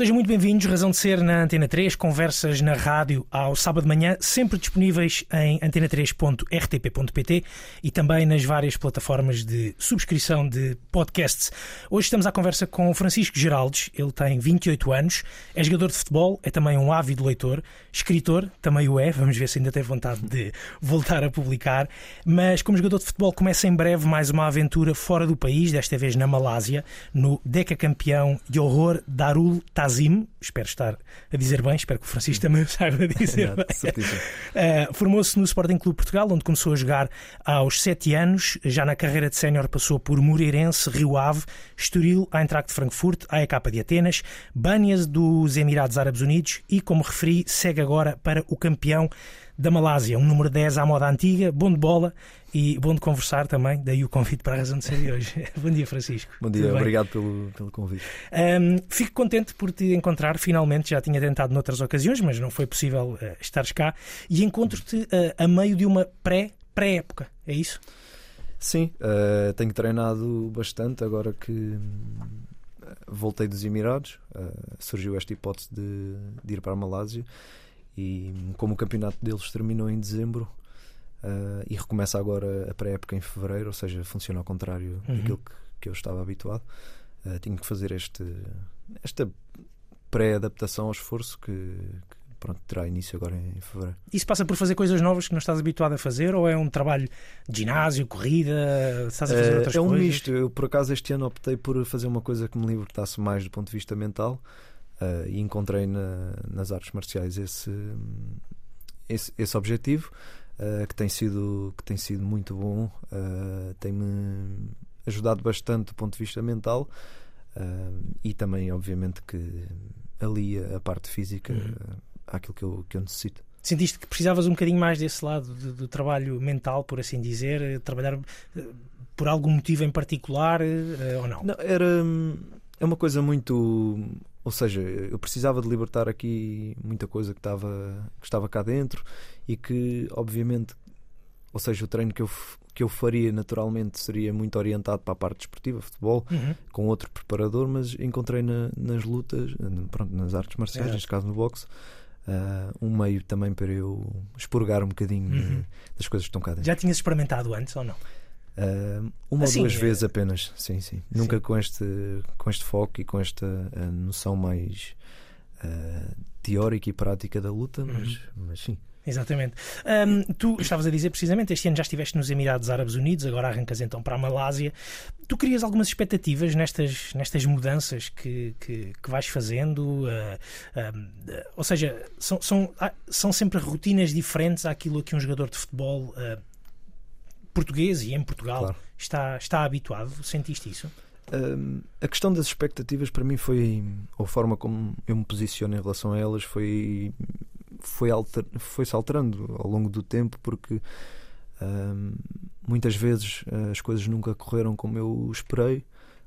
Sejam muito bem-vindos, Razão de Ser na Antena 3, conversas na rádio ao sábado de manhã, sempre disponíveis em antena3.rtp.pt e também nas várias plataformas de subscrição de podcasts. Hoje estamos à conversa com Francisco Geraldes, ele tem 28 anos, é jogador de futebol, é também um ávido leitor, escritor, também o é, vamos ver se ainda tem vontade de voltar a publicar, mas como jogador de futebol começa em breve mais uma aventura fora do país, desta vez na Malásia, no decacampeão de horror Darul Tazim Azim, espero estar a dizer bem, espero que o Francisco também saiba dizer bem. Uh, Formou-se no Sporting Clube Portugal, onde começou a jogar aos 7 anos. Já na carreira de sénior passou por Moreirense, Rio Ave, Estoril, Eintracht de Frankfurt, AEK de Atenas, Bânias dos Emirados Árabes Unidos e, como referi, segue agora para o campeão da Malásia, um número 10 à moda antiga, bom de bola e bom de conversar também. Daí o convite para a razão de ser de hoje. bom dia, Francisco. Bom dia, obrigado pelo, pelo convite. Um, fico contente por te encontrar finalmente. Já tinha tentado noutras ocasiões, mas não foi possível uh, estares cá. E encontro-te uh, a meio de uma pré-pré-época, é isso? Sim, uh, tenho treinado bastante agora que voltei dos Emirados. surgiu esta hipótese de, de ir para a Malásia e como o campeonato deles terminou em dezembro uh, e recomeça agora a pré-época em fevereiro, ou seja, funciona ao contrário uhum. daquilo que, que eu estava habituado, uh, tinha que fazer este, esta pré-adaptação ao esforço que, que pronto, terá início agora em fevereiro. Isso passa por fazer coisas novas que não estás habituado a fazer ou é um trabalho de ginásio, corrida? Estás a fazer outras é um coisas? misto. Eu, por acaso, este ano optei por fazer uma coisa que me libertasse mais do ponto de vista mental Uh, e encontrei na, nas artes marciais esse, esse, esse objetivo uh, que, tem sido, que tem sido muito bom, uh, tem-me ajudado bastante do ponto de vista mental e também, obviamente, que alia a parte física uhum. àquilo que eu, que eu necessito. Sentiste que precisavas um bocadinho mais desse lado do, do trabalho mental, por assim dizer, trabalhar por algum motivo em particular ou não? Não, era é uma coisa muito ou seja, eu precisava de libertar aqui muita coisa que estava, que estava cá dentro e que, obviamente, ou seja, o treino que eu, que eu faria naturalmente seria muito orientado para a parte desportiva, futebol, uhum. com outro preparador, mas encontrei na, nas lutas, pronto, nas artes marciais, é. neste caso no boxe, uh, um meio também para eu expurgar um bocadinho uhum. das coisas que estão cá dentro. Já tinhas experimentado antes ou não? Uh, uma assim, ou duas é... vezes apenas, sim, sim. Nunca sim. com este, com este foco e com esta uh, noção mais uh, teórica e prática da luta, mas, uhum. mas sim. Exatamente. Um, tu estavas a dizer precisamente, este ano já estiveste nos Emirados Árabes Unidos, agora arrancas então para a Malásia. Tu crias algumas expectativas nestas, nestas mudanças que, que, que vais fazendo? Uh, uh, ou seja, são, são, são sempre rotinas diferentes àquilo que um jogador de futebol português e em Portugal claro. está, está habituado? Sentiste isso? Um, a questão das expectativas para mim foi, ou a forma como eu me posiciono em relação a elas foi foi, alter, foi se alterando ao longo do tempo porque um, muitas vezes uh, as coisas nunca correram como eu esperei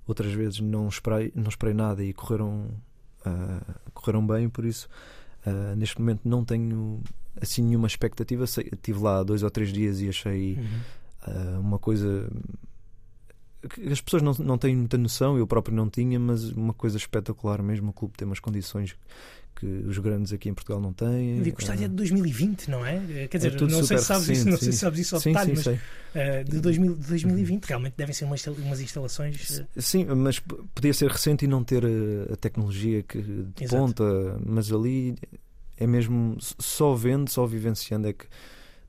outras vezes não esperei, não esperei nada e correram uh, correram bem por isso uh, neste momento não tenho assim nenhuma expectativa estive lá dois ou três dias e achei uhum uh, uma coisa que as pessoas não, não têm muita noção, eu próprio não tinha, mas uma coisa espetacular mesmo. O clube tem umas condições que os grandes aqui em Portugal não têm. O estádio é de 2020, não é? Quer dizer, é não, sei se sabes isso, não sei se sabes isso ao sim, detalhe, sim, mas uh, de 2000, 2020 realmente devem ser umas, umas instalações. Uh... Sim, mas podia ser recente e não ter a, a tecnologia que de Exato. ponta, mas ali é mesmo só vendo, só vivenciando é que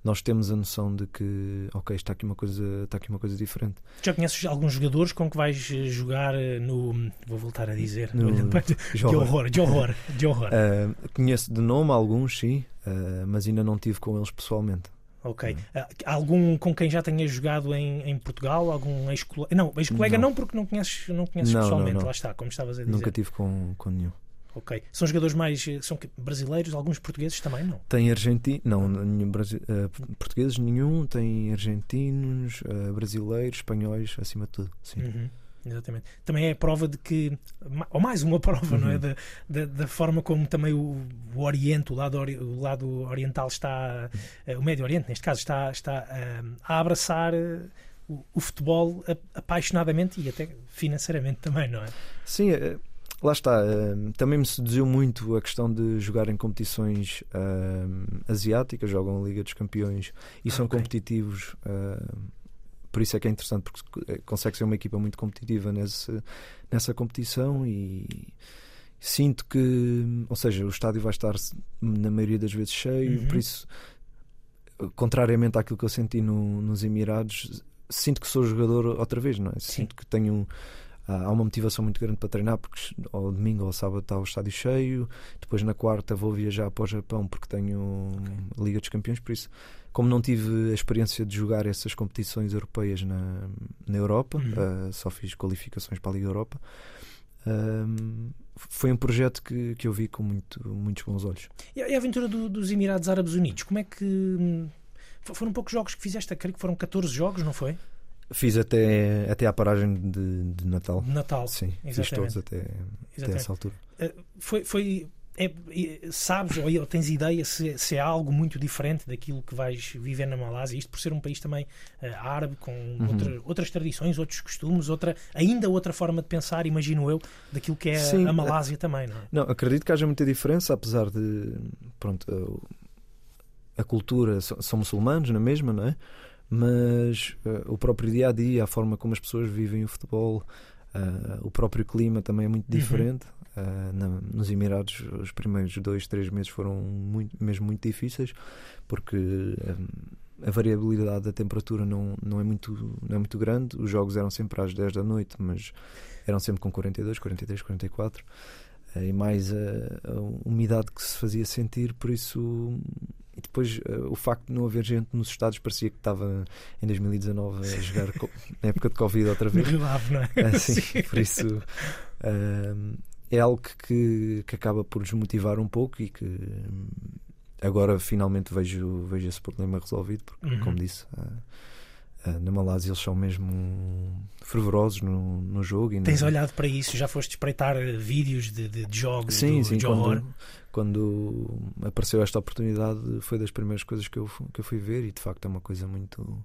nós temos a noção de que, ok, está aqui uma coisa, está aqui uma coisa diferente. Já conheces alguns jogadores com que vais eh, jogar eh, no. Vou voltar a dizer. No, de horror, de horror, de horror. Uh, conheço de nome alguns, sim, uh, mas ainda não tive com eles pessoalmente. Ok. Uh, algum com quem já tenhas jogado em, em Portugal? Algum ex-colega? Não, ex-colega não. não. porque não conheces, não conheces não, pessoalmente, não. lá está, como estavas a dizer. Nunca tive com, com nenhum. Ok. São jogadores mais. Eh, são brasileiros, alguns portugueses também, não? Tem argentinos. Não, nenhum, uh, portugueses nenhum. Tem argentinos, uh, brasileiros, espanhóis, acima de tudo. Sim. Uhum. Exatamente. Também é prova de que, ou mais uma prova, uhum. não é? Uhum. Da, da, da, forma como também o, o Oriente, o lado, o lado oriental está, uh, o Médio Oriente, neste caso, está, está uh, a abraçar o, o futebol apaixonadamente e até financeiramente também, não é? Sim, lá está. Também me seduziu muito a questão de jogar em competições asiáticas, jogam a Liga dos Campeões e ah, são okay. competitivos. por isso é que é interessante, porque eh, consegue ser uma equipa muito competitiva nesse, nessa competição e sinto que, ou seja, o estádio vai estar na maioria das vezes cheio, uhum. por isso, contrariamente àquilo que eu senti no, nos Emirados, sinto que sou jogador outra vez, não é? Sim. Sinto que tenho há uma motivação muito grande para treinar porque ao domingo ou ao sábado está o estádio cheio depois na quarta vou viajar para o Japão porque tenho okay. Liga dos Campeões por isso como não tive a experiência de jogar essas competições europeias na, na Europa uhum. uh, só fiz qualificações para a Liga Europa uh, foi um projeto que, que eu vi com muito, muitos bons olhos e a aventura do, dos Emirados Árabes Unidos como é que hum, foram poucos jogos que fizeste, creio que foram 14 jogos, não foi? Fiz até, até à paragem de, de Natal. Natal. Sim, exatamente. fiz todos até, até essa altura. Uh, foi, foi é, sabes ou tens ideia se, se é algo muito diferente daquilo que vais viver na Malásia? Isto por ser um país também uh, árabe, com uhum. outra, outras tradições, outros costumes, outra, ainda outra forma de pensar, imagino eu, daquilo que é Sim, a Malásia também, não é? Não, acredito que haja muita diferença, apesar de. Pronto, a cultura, são muçulmanos na mesma, não é? Mas uh, o próprio dia a dia, a forma como as pessoas vivem o futebol, uh, o próprio clima também é muito uhum. diferente. Uhum. Uh, na, nos Emirados, os primeiros dois, três meses foram muito, mesmo muito difíceis, porque a variabilidade da temperatura não, não, é muito, não é muito grande. Os jogos eram sempre às 10 da noite, mas eram sempre com 42, 43, 44 e mais a, a, umidade que se fazia sentir, por isso depois uh, o facto de não haver gente nos Estados parecia que estava em 2019 a jogar na época de Covid outra vez. Grave, não é? Uh, sim, sim, por isso uh, é algo que, que acaba por desmotivar um pouco e que agora finalmente vejo, vejo esse problema resolvido, porque, uhum. como disse. Uh, na Malásia eles são mesmo fervorosos no, no jogo. E Tens no... olhado para isso? Já foste espreitar vídeos de, de, de jogos sim, do sim, Johor? quando apareceu esta oportunidade foi das primeiras coisas que eu, que eu fui ver e de facto é uma coisa muito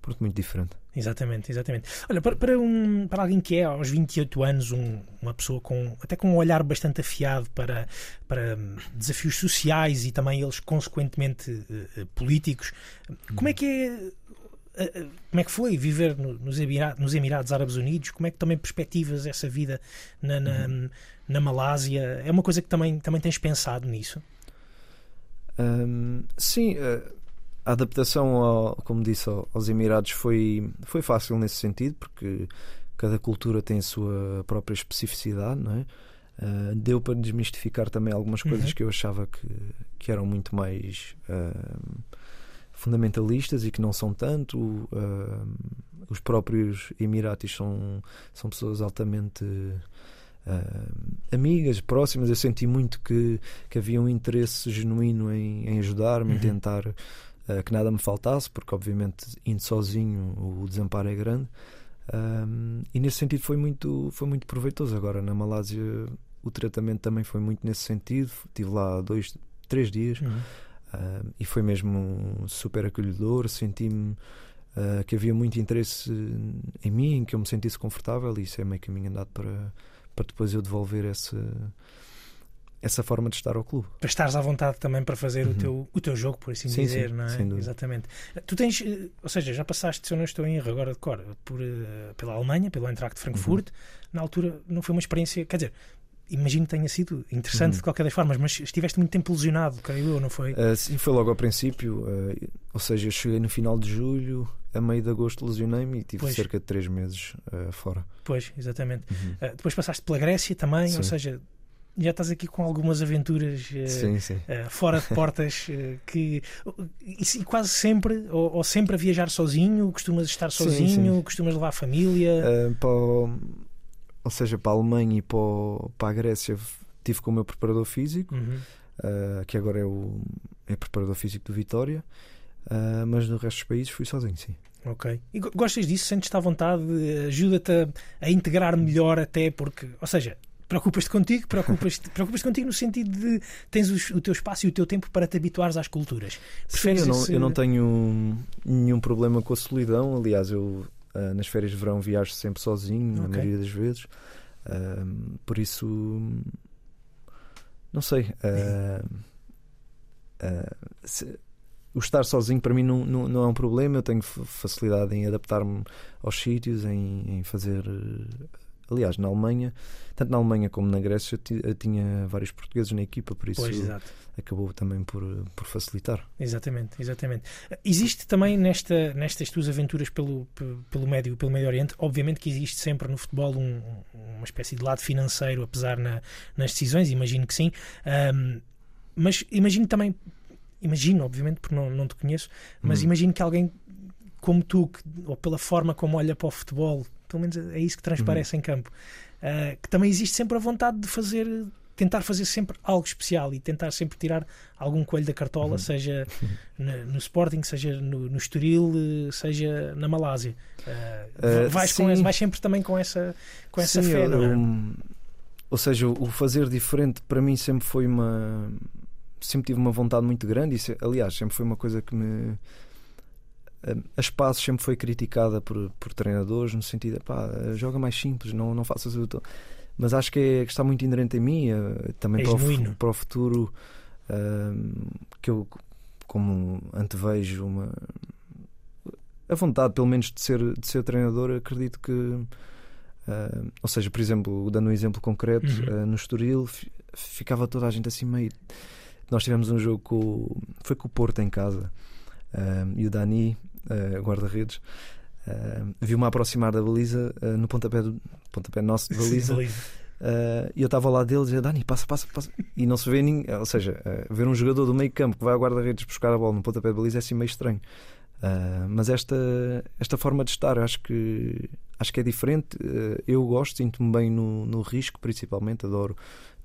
pronto, muito diferente. Exatamente, exatamente. Olha, para, para, um, para alguém que é aos 28 anos um, uma pessoa com até com um olhar bastante afiado para, para desafios sociais e também eles consequentemente uh, políticos, como é que é como é que foi viver nos Emirados, nos Emirados Árabes Unidos? Como é que também perspectivas essa vida na, na, uhum. na Malásia? É uma coisa que também, também tens pensado nisso? Um, sim, a adaptação, ao, como disse, aos Emirados foi, foi fácil nesse sentido, porque cada cultura tem a sua própria especificidade, não é? Uh, deu para desmistificar também algumas coisas uhum. que eu achava que, que eram muito mais. Uh, fundamentalistas e que não são tanto. Uh, os próprios Emiratis são, são pessoas altamente uh, amigas, próximas. Eu senti muito que, que havia um interesse genuíno em, em ajudar-me, uhum. em tentar uh, que nada me faltasse, porque obviamente indo sozinho o desamparo é grande. e nesse sentido foi muito, foi muito proveitoso. Agora na Malásia o tratamento também foi muito nesse sentido. Estive lá dois, três dias. Uhum Uh, e foi mesmo super acolhedor. Senti-me uh, que havia muito interesse em mim, em que eu me sentisse confortável, e isso é meio caminho andado para, para depois eu devolver essa, essa forma de estar ao clube. Para estares à vontade também para fazer uhum. o, teu, o teu jogo, por assim sim, dizer, sim, não é? Exatamente. Tu tens, eh, ou seja, já passaste, se eu não estou em erro agora de cor, por, pela Alemanha, pelo Eintracht Frankfurt. Uhum. Na altura não foi uma experiência, quer dizer, imagino que tenha sido interessante uhum. de qualquer das formas, mas estiveste muito tempo lesionado, creio eu, não foi? Uh, sim, foi logo ao princípio, uh, ou seja, eu cheguei no final de julho, a meio de agosto lesionei-me e tive pois. cerca de três meses uh, fora. Pois, exatamente. Uhum. depois passaste pela Grécia também, sim. ou seja, já estás aqui com algumas aventuras sim, sim. fora de portas que e, quase sempre ou, ou, sempre a viajar sozinho, costumas estar sozinho, sim, costumas levar a família. para o ou seja, para a Alemanha e para, o, para a Grécia, tive com o meu preparador físico, uhum. uh, que agora é o é preparador físico do Vitória, uh, mas no resto dos países fui sozinho, sim. Ok. E gostas disso? Sentes-te à vontade? Ajuda-te a, a, integrar melhor, até porque, ou seja, Preocupas-te contigo, preocupas-te preocupas contigo no sentido de tens os, o teu espaço e o teu tempo para te habituares às culturas. Sim, eu não, esse... eu não tenho nenhum problema com a solidão. Aliás, eu uh, nas férias de verão viajo sempre sozinho, okay. na maioria das vezes. Uh, por isso, não sei. Uh, se, o estar sozinho para mim não, não, não, é um problema. Eu tenho facilidade em adaptar-me aos sítios, em, em fazer Aliás, na Alemanha, tanto na Alemanha como na Grécia, eu tinha vários portugueses na equipa, por isso pois, acabou também por, por facilitar. Exatamente, exatamente. Existe também nesta, nestas tuas aventuras pelo, pelo, Médio, pelo Médio Oriente, obviamente que existe sempre no futebol um, uma espécie de lado financeiro, apesar na, nas decisões, imagino que sim. Um, mas imagino também, imagino, obviamente, porque não, não te conheço, mas hum. imagino que alguém como tu, que, ou pela forma como olha para o futebol, pelo menos é isso que transparece uhum. em campo. Uh, que também existe sempre a vontade de fazer, tentar fazer sempre algo especial e tentar sempre tirar algum coelho da cartola, uhum. seja no, no, Sporting, seja no, no Estoril, seja na Malásia. Uh, uh, vais, com essa, vais sempre também com essa, com essa sim, fé, eu, é? Um, ou seja, o fazer diferente para mim sempre foi uma. Sempre tive uma vontade muito grande e, aliás, sempre foi uma coisa que me a Espaços sempre foi criticada por, por treinadores no sentido de pá, joga mais simples, não, não faças o. Mas acho que, é, que está muito inerente a mim, eh, também é para, o, para o futuro, que eu, como antevejo uma. A vontade, pelo menos, de ser, de ser treinador, acredito que. Uh, ou seja, por exemplo, dando um exemplo concreto, uhum. uh, no Estoril ficava toda a gente assim meio. Nós tivemos um jogo com. Foi com o Porto em casa. Uh, e o Dani uh, guarda-redes, uh, viu-me aproximar da baliza uh, no pontapé, do, pontapé nosso de baliza. e eu estava lá dele dizia Dani, passa, passa, passa. E não se vê ninguém. Ou seja, ver um jogador do meio campo que vai ao guarda-redes buscar a bola no pontapé de baliza é assim meio estranho. mas esta, esta forma de estar acho que, acho que é diferente. eu gosto, sinto-me bem no, no risco, principalmente. Adoro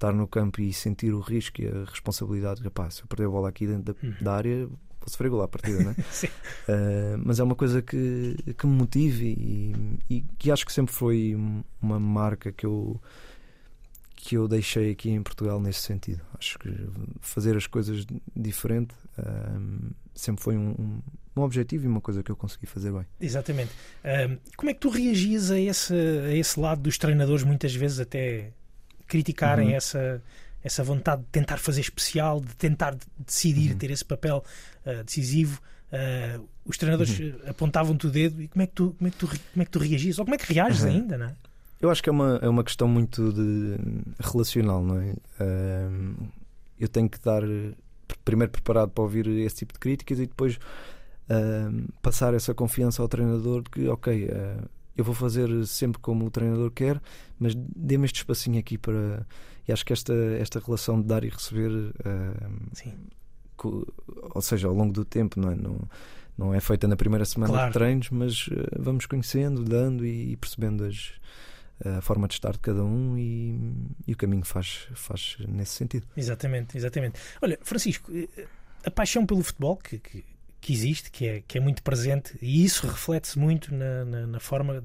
estar no campo e sentir o risco e a responsabilidade. Rapaz, se eu perder a bola aqui dentro da, uhum. da área, sofrer gol à partida, não é? Sim. Uh, mas é uma coisa que, que me motive e, e, que acho que sempre foi uma marca que eu que eu deixei aqui em Portugal nesse sentido. Acho que fazer as coisas diferente uh, sempre foi um, um, um, objetivo e uma coisa que eu consegui fazer bem. Exatamente. Uh, como é que tu reagias a esse, a esse lado dos treinadores, muitas vezes até criticarem uhum. essa essa vontade de tentar fazer especial, de tentar decidir, uhum. ter esse papel uh, decisivo. Uh, os treinadores uhum. apontavam-te o dedo e como é, que tu, como, é que tu, como é que tu reagias? Ou como é que reages uhum. ainda, não é? Eu acho que é uma, é uma questão muito de, relacional, não é? Uh, eu tenho que estar primeiro preparado para ouvir esse tipo de críticas e depois passar essa confiança ao treinador de que, ok, eu vou fazer sempre como o treinador quer, mas dê-me este espacinho aqui para. E acho que esta, esta relação de dar e receber, uh, ou seja, ao longo do tempo, não é? Não, não é feita na primeira semana claro. de treinos, mas uh, vamos conhecendo, dando e, e percebendo as, a forma de estar de cada um e, e, o caminho faz, faz nesse sentido. Exatamente, exatamente. Olha, Francisco, eh, a paixão pelo futebol que, que que existe, que é, que é muito presente, e isso reflete-se muito na, na, na, forma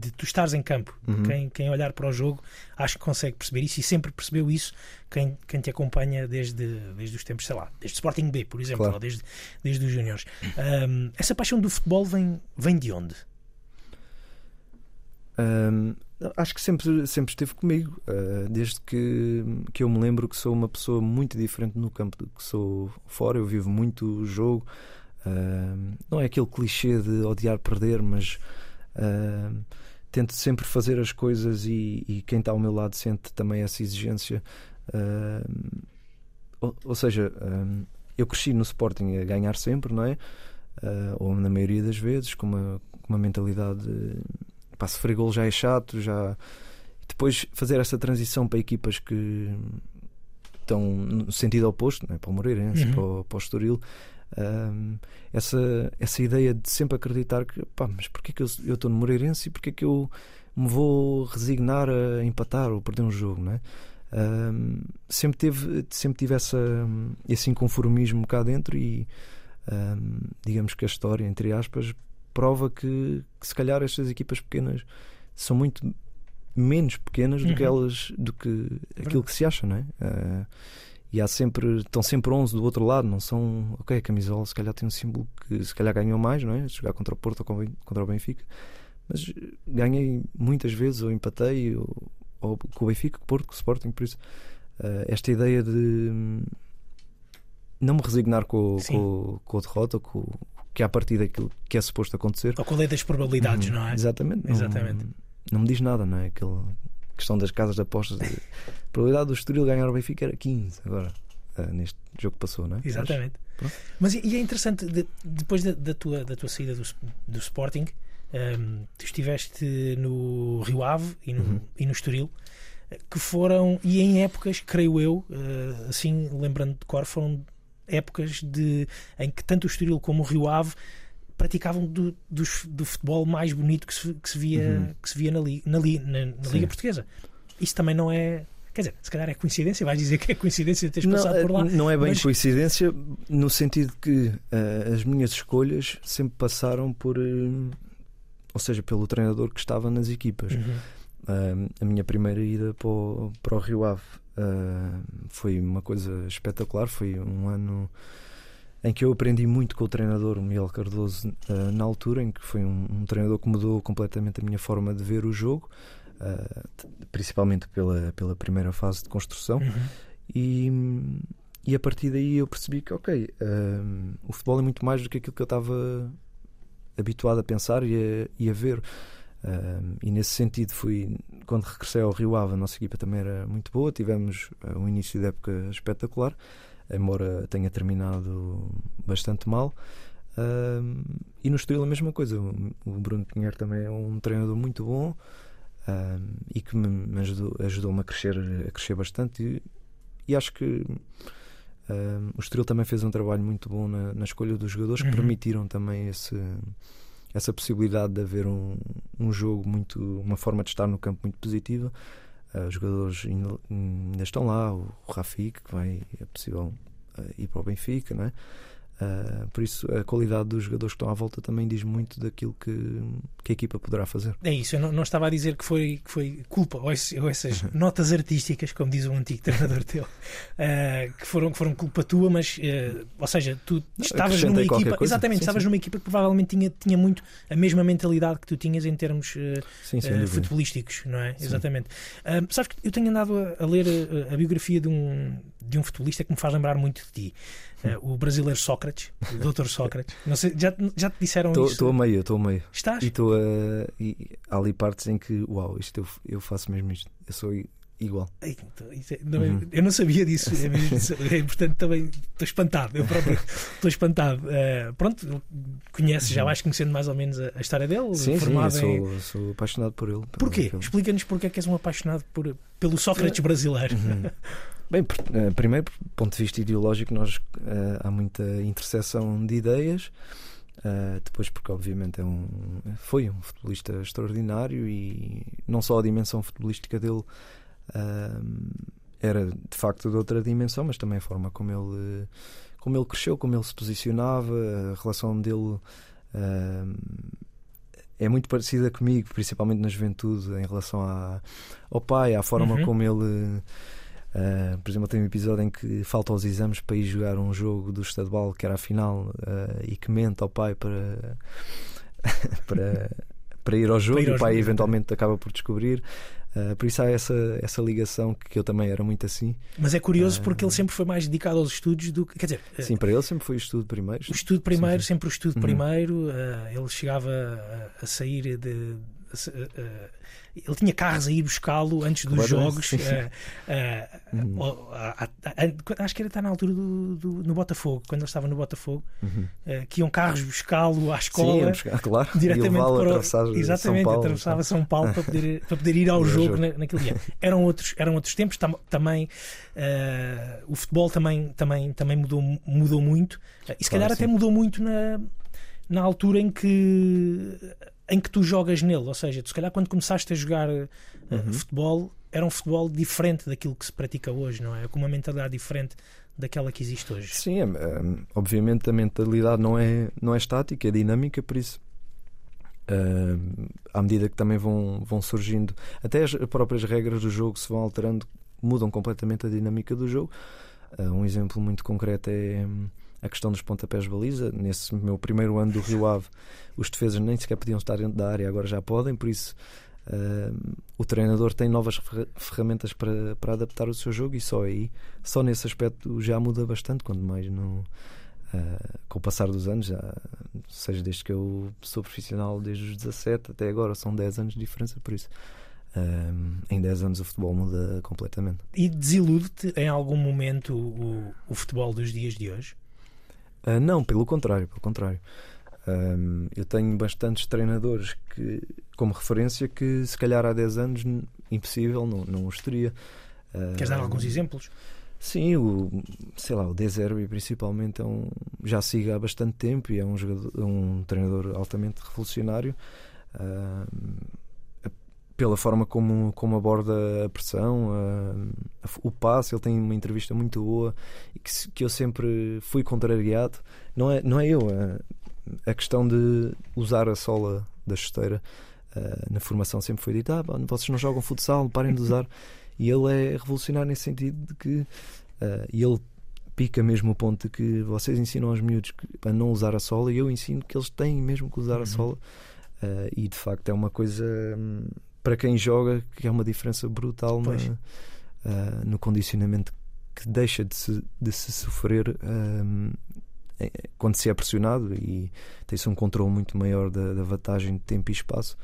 de tu estares em campo. Uhum. Quem, quem olhar para o jogo acho que consegue perceber isso e sempre percebeu isso quem, quem te acompanha desde, desde os tempos, sei lá, desde Sporting B, por exemplo, claro. ou desde, desde os Júniores. Um, essa paixão do futebol vem, vem de onde? Um, acho que sempre, sempre esteve comigo, uh, desde que, que eu me lembro que sou uma pessoa muito diferente no campo do que sou fora. Eu vivo muito o jogo, uh, não é aquele clichê de odiar perder, mas uh, tento sempre fazer as coisas e, e, quem está ao meu lado sente também essa exigência. Ou, ou, seja, eu cresci no Sporting a ganhar sempre, não é? ou na maioria das vezes, com uma, com uma mentalidade pá, sofrer gol já é chato, já. Depois fazer essa transição para equipas que estão no sentido oposto, né? para o Moreirense, uhum. para, o, para o Estoril, um, essa, essa ideia de sempre acreditar que, pá, mas porquê que eu, estou no Moreirense e porquê que eu me vou resignar a empatar ou perder um jogo, né? Um, sempre, teve, sempre tive essa, esse inconformismo cá dentro e um, digamos que a história, entre aspas, prova que, que, se calhar estas equipas pequenas são muito menos pequenas do que Uhum. elas, do que aquilo que se acha, não é? Ah, e há sempre, estão sempre 11 do outro lado, não são, ok, a camisola se calhar tem um símbolo que se calhar ganhou mais, não é? Jogar contra o Porto ou com- contra o Benfica, mas eh, ganhei muitas vezes, ou empatei, ou, ou com o Benfica, com o Porto, com o Sporting, por isso ah, esta ideia de hum, não me resignar com, com, com a derrota, com o que é a partir daquilo que é suposto acontecer. Ou qual é das probabilidades, Uhum, não é? Exatamente. Não, Exatamente. Não, me diz nada, não é? Aquela questão das casas de apostas. a probabilidade do Estoril ganhar o Benfica era 15 agora, ah, neste jogo que passou, não é? Exatamente. Mas e é interessante, de- depois da, da tua, da tua saída do, do Sporting, ehm, tu estiveste no Rio Ave e no, Uhum. e no Estoril, que foram, e em épocas, creio eu, eh, assim, lembrando de cor, foram épocas de, em que tanto o Estoril como o Rio Ave praticavam do, dos- do futebol mais bonito que se, que se via, Uhum. que se via na, li, na, li- na- na. Liga Portuguesa. Isso também não é. Quer dizer, se calhar é coincidência, vais dizer que é coincidência de teres Não, passado por lá. não é bem mas- coincidência, no sentido que ah, as minhas escolhas sempre passaram por. eh, ou seja, pelo treinador que estava nas equipas. Uhum. Ah, a minha primeira ida para o, para o Rio Ave foi uma coisa espetacular. Foi um ano em que eu aprendi muito com o treinador, o Miguel Cardoso, ah, na altura, em que foi um, um treinador que mudou completamente a minha forma de ver o jogo, t- principalmente pela, pela primeira fase de construção. Uhum. E, e a partir daí eu percebi que, ok, hum, o futebol é muito mais do que aquilo que eu estava habituado a pensar e a, e a ver. Hum, e nesse sentido, fui quando regressei ao Rio Ave, a nossa equipa também era muito boa. Tivemos uh, um início de época espetacular, embora tenha terminado bastante mal. Hum, e no Estoril a mesma coisa. O o Bruno Pinheiro também é um treinador muito bom. hum, e que me, ajudou, ajudou-me a crescer, a crescer bastante e, e acho que hum, o Estoril também fez um trabalho muito bom na, na escolha dos jogadores Uhum. que permitiram também esse, essa possibilidade de haver um, um jogo muito uma forma de estar no campo muito positiva os jogadores ainda, ainda estão lá o Rafik que vai é possível ah, ir para o Benfica não é? Ah, por isso a qualidade dos jogadores que estão à volta também diz muito daquilo que, que a equipa poderá fazer É isso, eu não, não estava a dizer que foi, que foi culpa ou, esse- ou essas notas artísticas, como diz o antigo treinador teu, eh, que, foram, que foram culpa tua, mas, eh, ou seja, tu estavas acrescentei numa equipa, coisa. exatamente, Sim, estavas sim. numa equipa que provavelmente tinha, tinha muito a mesma mentalidade que tu tinhas em termos sim, futebolísticos, não é? Exatamente. Sabes que eu tenho andado a, a ler eh, a, biografia de um, de um futebolista que me faz lembrar muito de ti. Eh, o brasileiro Sócrates, o Dr. Sócrates. Não sei, já, já te disseram isso? Estou a meio, estou a meio. Estás? E estou a. E há ali partes em que, uau, isto eu, eu faço mesmo isto. Eu sou igual. Ei, então, é- não é- Uhum. Eu não sabia disso, é mesmo- é, portanto também estou espantado. Eu próprio estou espantado. Eh, pronto, conheces, já vais conhecendo mais ou menos a, a história dele, Uhum. Sim, sim, eu formado em. sou, sou apaixonado por ele. Porquê? Explica-nos porque é que és um apaixonado por, pelo Sócrates brasileiro. Uhum. Bem, eh, primeiro, do ponto de vista ideológico, nós, eh, há muita interseção de ideias. Eh, depois, porque obviamente é um, foi um futebolista extraordinário e não só a dimensão futebolística dele ah, era de facto de outra dimensão, mas também a forma como ele, como ele cresceu, como ele se posicionava, a relação dele. ah, é muito parecida comigo, principalmente na juventude, em relação à, ao pai, à forma Uhum. como ele. Ah, por exemplo, tem um episódio em que falta aos exames para ir jogar um jogo do Estadbal que era a final ah, e que mente ao pai para, para, para ir ao jogo ir e ao o pai jogo, eventualmente acaba por descobrir. Ah, por isso há essa, essa ligação que, que eu também era muito assim. Mas é curioso Ah. porque ele sempre foi mais dedicado aos estudos do que. Quer dizer, eh, Sim, para ele sempre foi o estudo primeiro. o estudo primeiro, sim. sempre o estudo Uhum. primeiro. eh, ele chegava a, a sair de. a ele tinha carros a ir buscá-lo antes dos Completamente, jogos. sim. a- a- a- acho que era estar na altura do, do- no Botafogo, quando ele estava no Botafogo, Uhum. eh, que iam carros buscá-lo à Sim, escola. a buscar, claro. diretamente para o- exatamente, São Paulo. atravessava São Paulo para poder, para poder ir ao jogo jogo. na- naquele dia. Eram outros, eram outros tempos tam- também. eh, o futebol também, também, também mudou, mudou muito Eh, e se Claro, calhar até sim. mudou muito na, na altura em que em que tu jogas nele, ou seja, tu se calhar quando começaste a jogar Uhum. futebol era um futebol diferente daquilo que se pratica hoje, não é? Com uma mentalidade diferente daquela que existe hoje. Sim, é, é, obviamente a mentalidade não é, não é estática, é dinâmica, por isso Uh, à medida que também vão, vão surgindo, até as próprias regras do jogo se vão alterando, mudam completamente a dinâmica do jogo. Uh, um exemplo muito concreto é a questão dos pontapés de baliza. Nesse meu primeiro ano do Rio Ave, os defesas nem sequer podiam estar dentro da área, agora já podem, por isso uh, o treinador tem novas ferramentas para, para adaptar o seu jogo e só aí, só nesse aspecto já muda bastante, quando mais no. Uh, com o passar dos anos, já, seja desde que eu sou profissional desde os 17 até agora, são 10 anos de diferença, por isso um, em 10 anos o futebol muda completamente. E desilude-te em algum momento o, o, futebol dos dias de hoje? Uh, não, pelo contrário, pelo contrário. Um, eu tenho bastantes treinadores que, como referência que se calhar há 10 anos impossível, não, não os teria. Uh, Queres dar alguns exemplos? Sim, o, sei lá, o Deserbi principalmente é um, já siga há bastante tempo e é um, jogador, um treinador altamente revolucionário. Uh, pela forma como, como aborda a pressão, a, a, o passe. Ele tem uma entrevista muito boa e que, que eu sempre fui contrariado. Não é, não é eu, a, a questão de usar a sola da chuteira. Uh, na formação sempre foi dito: ah, vocês não jogam futsal, parem de usar. e ele é revolucionário nesse sentido de que uh, ele pica mesmo o ponto de que vocês ensinam aos miúdos a não usar a sola e eu ensino que eles têm mesmo que usar uhum. a sola. Uh, e de facto é uma coisa. Hum, para quem joga, que é uma diferença brutal na, uh, no condicionamento que deixa de se, de se sofrer um, quando se é pressionado e tem-se um controle muito maior da, da vantagem de tempo e espaço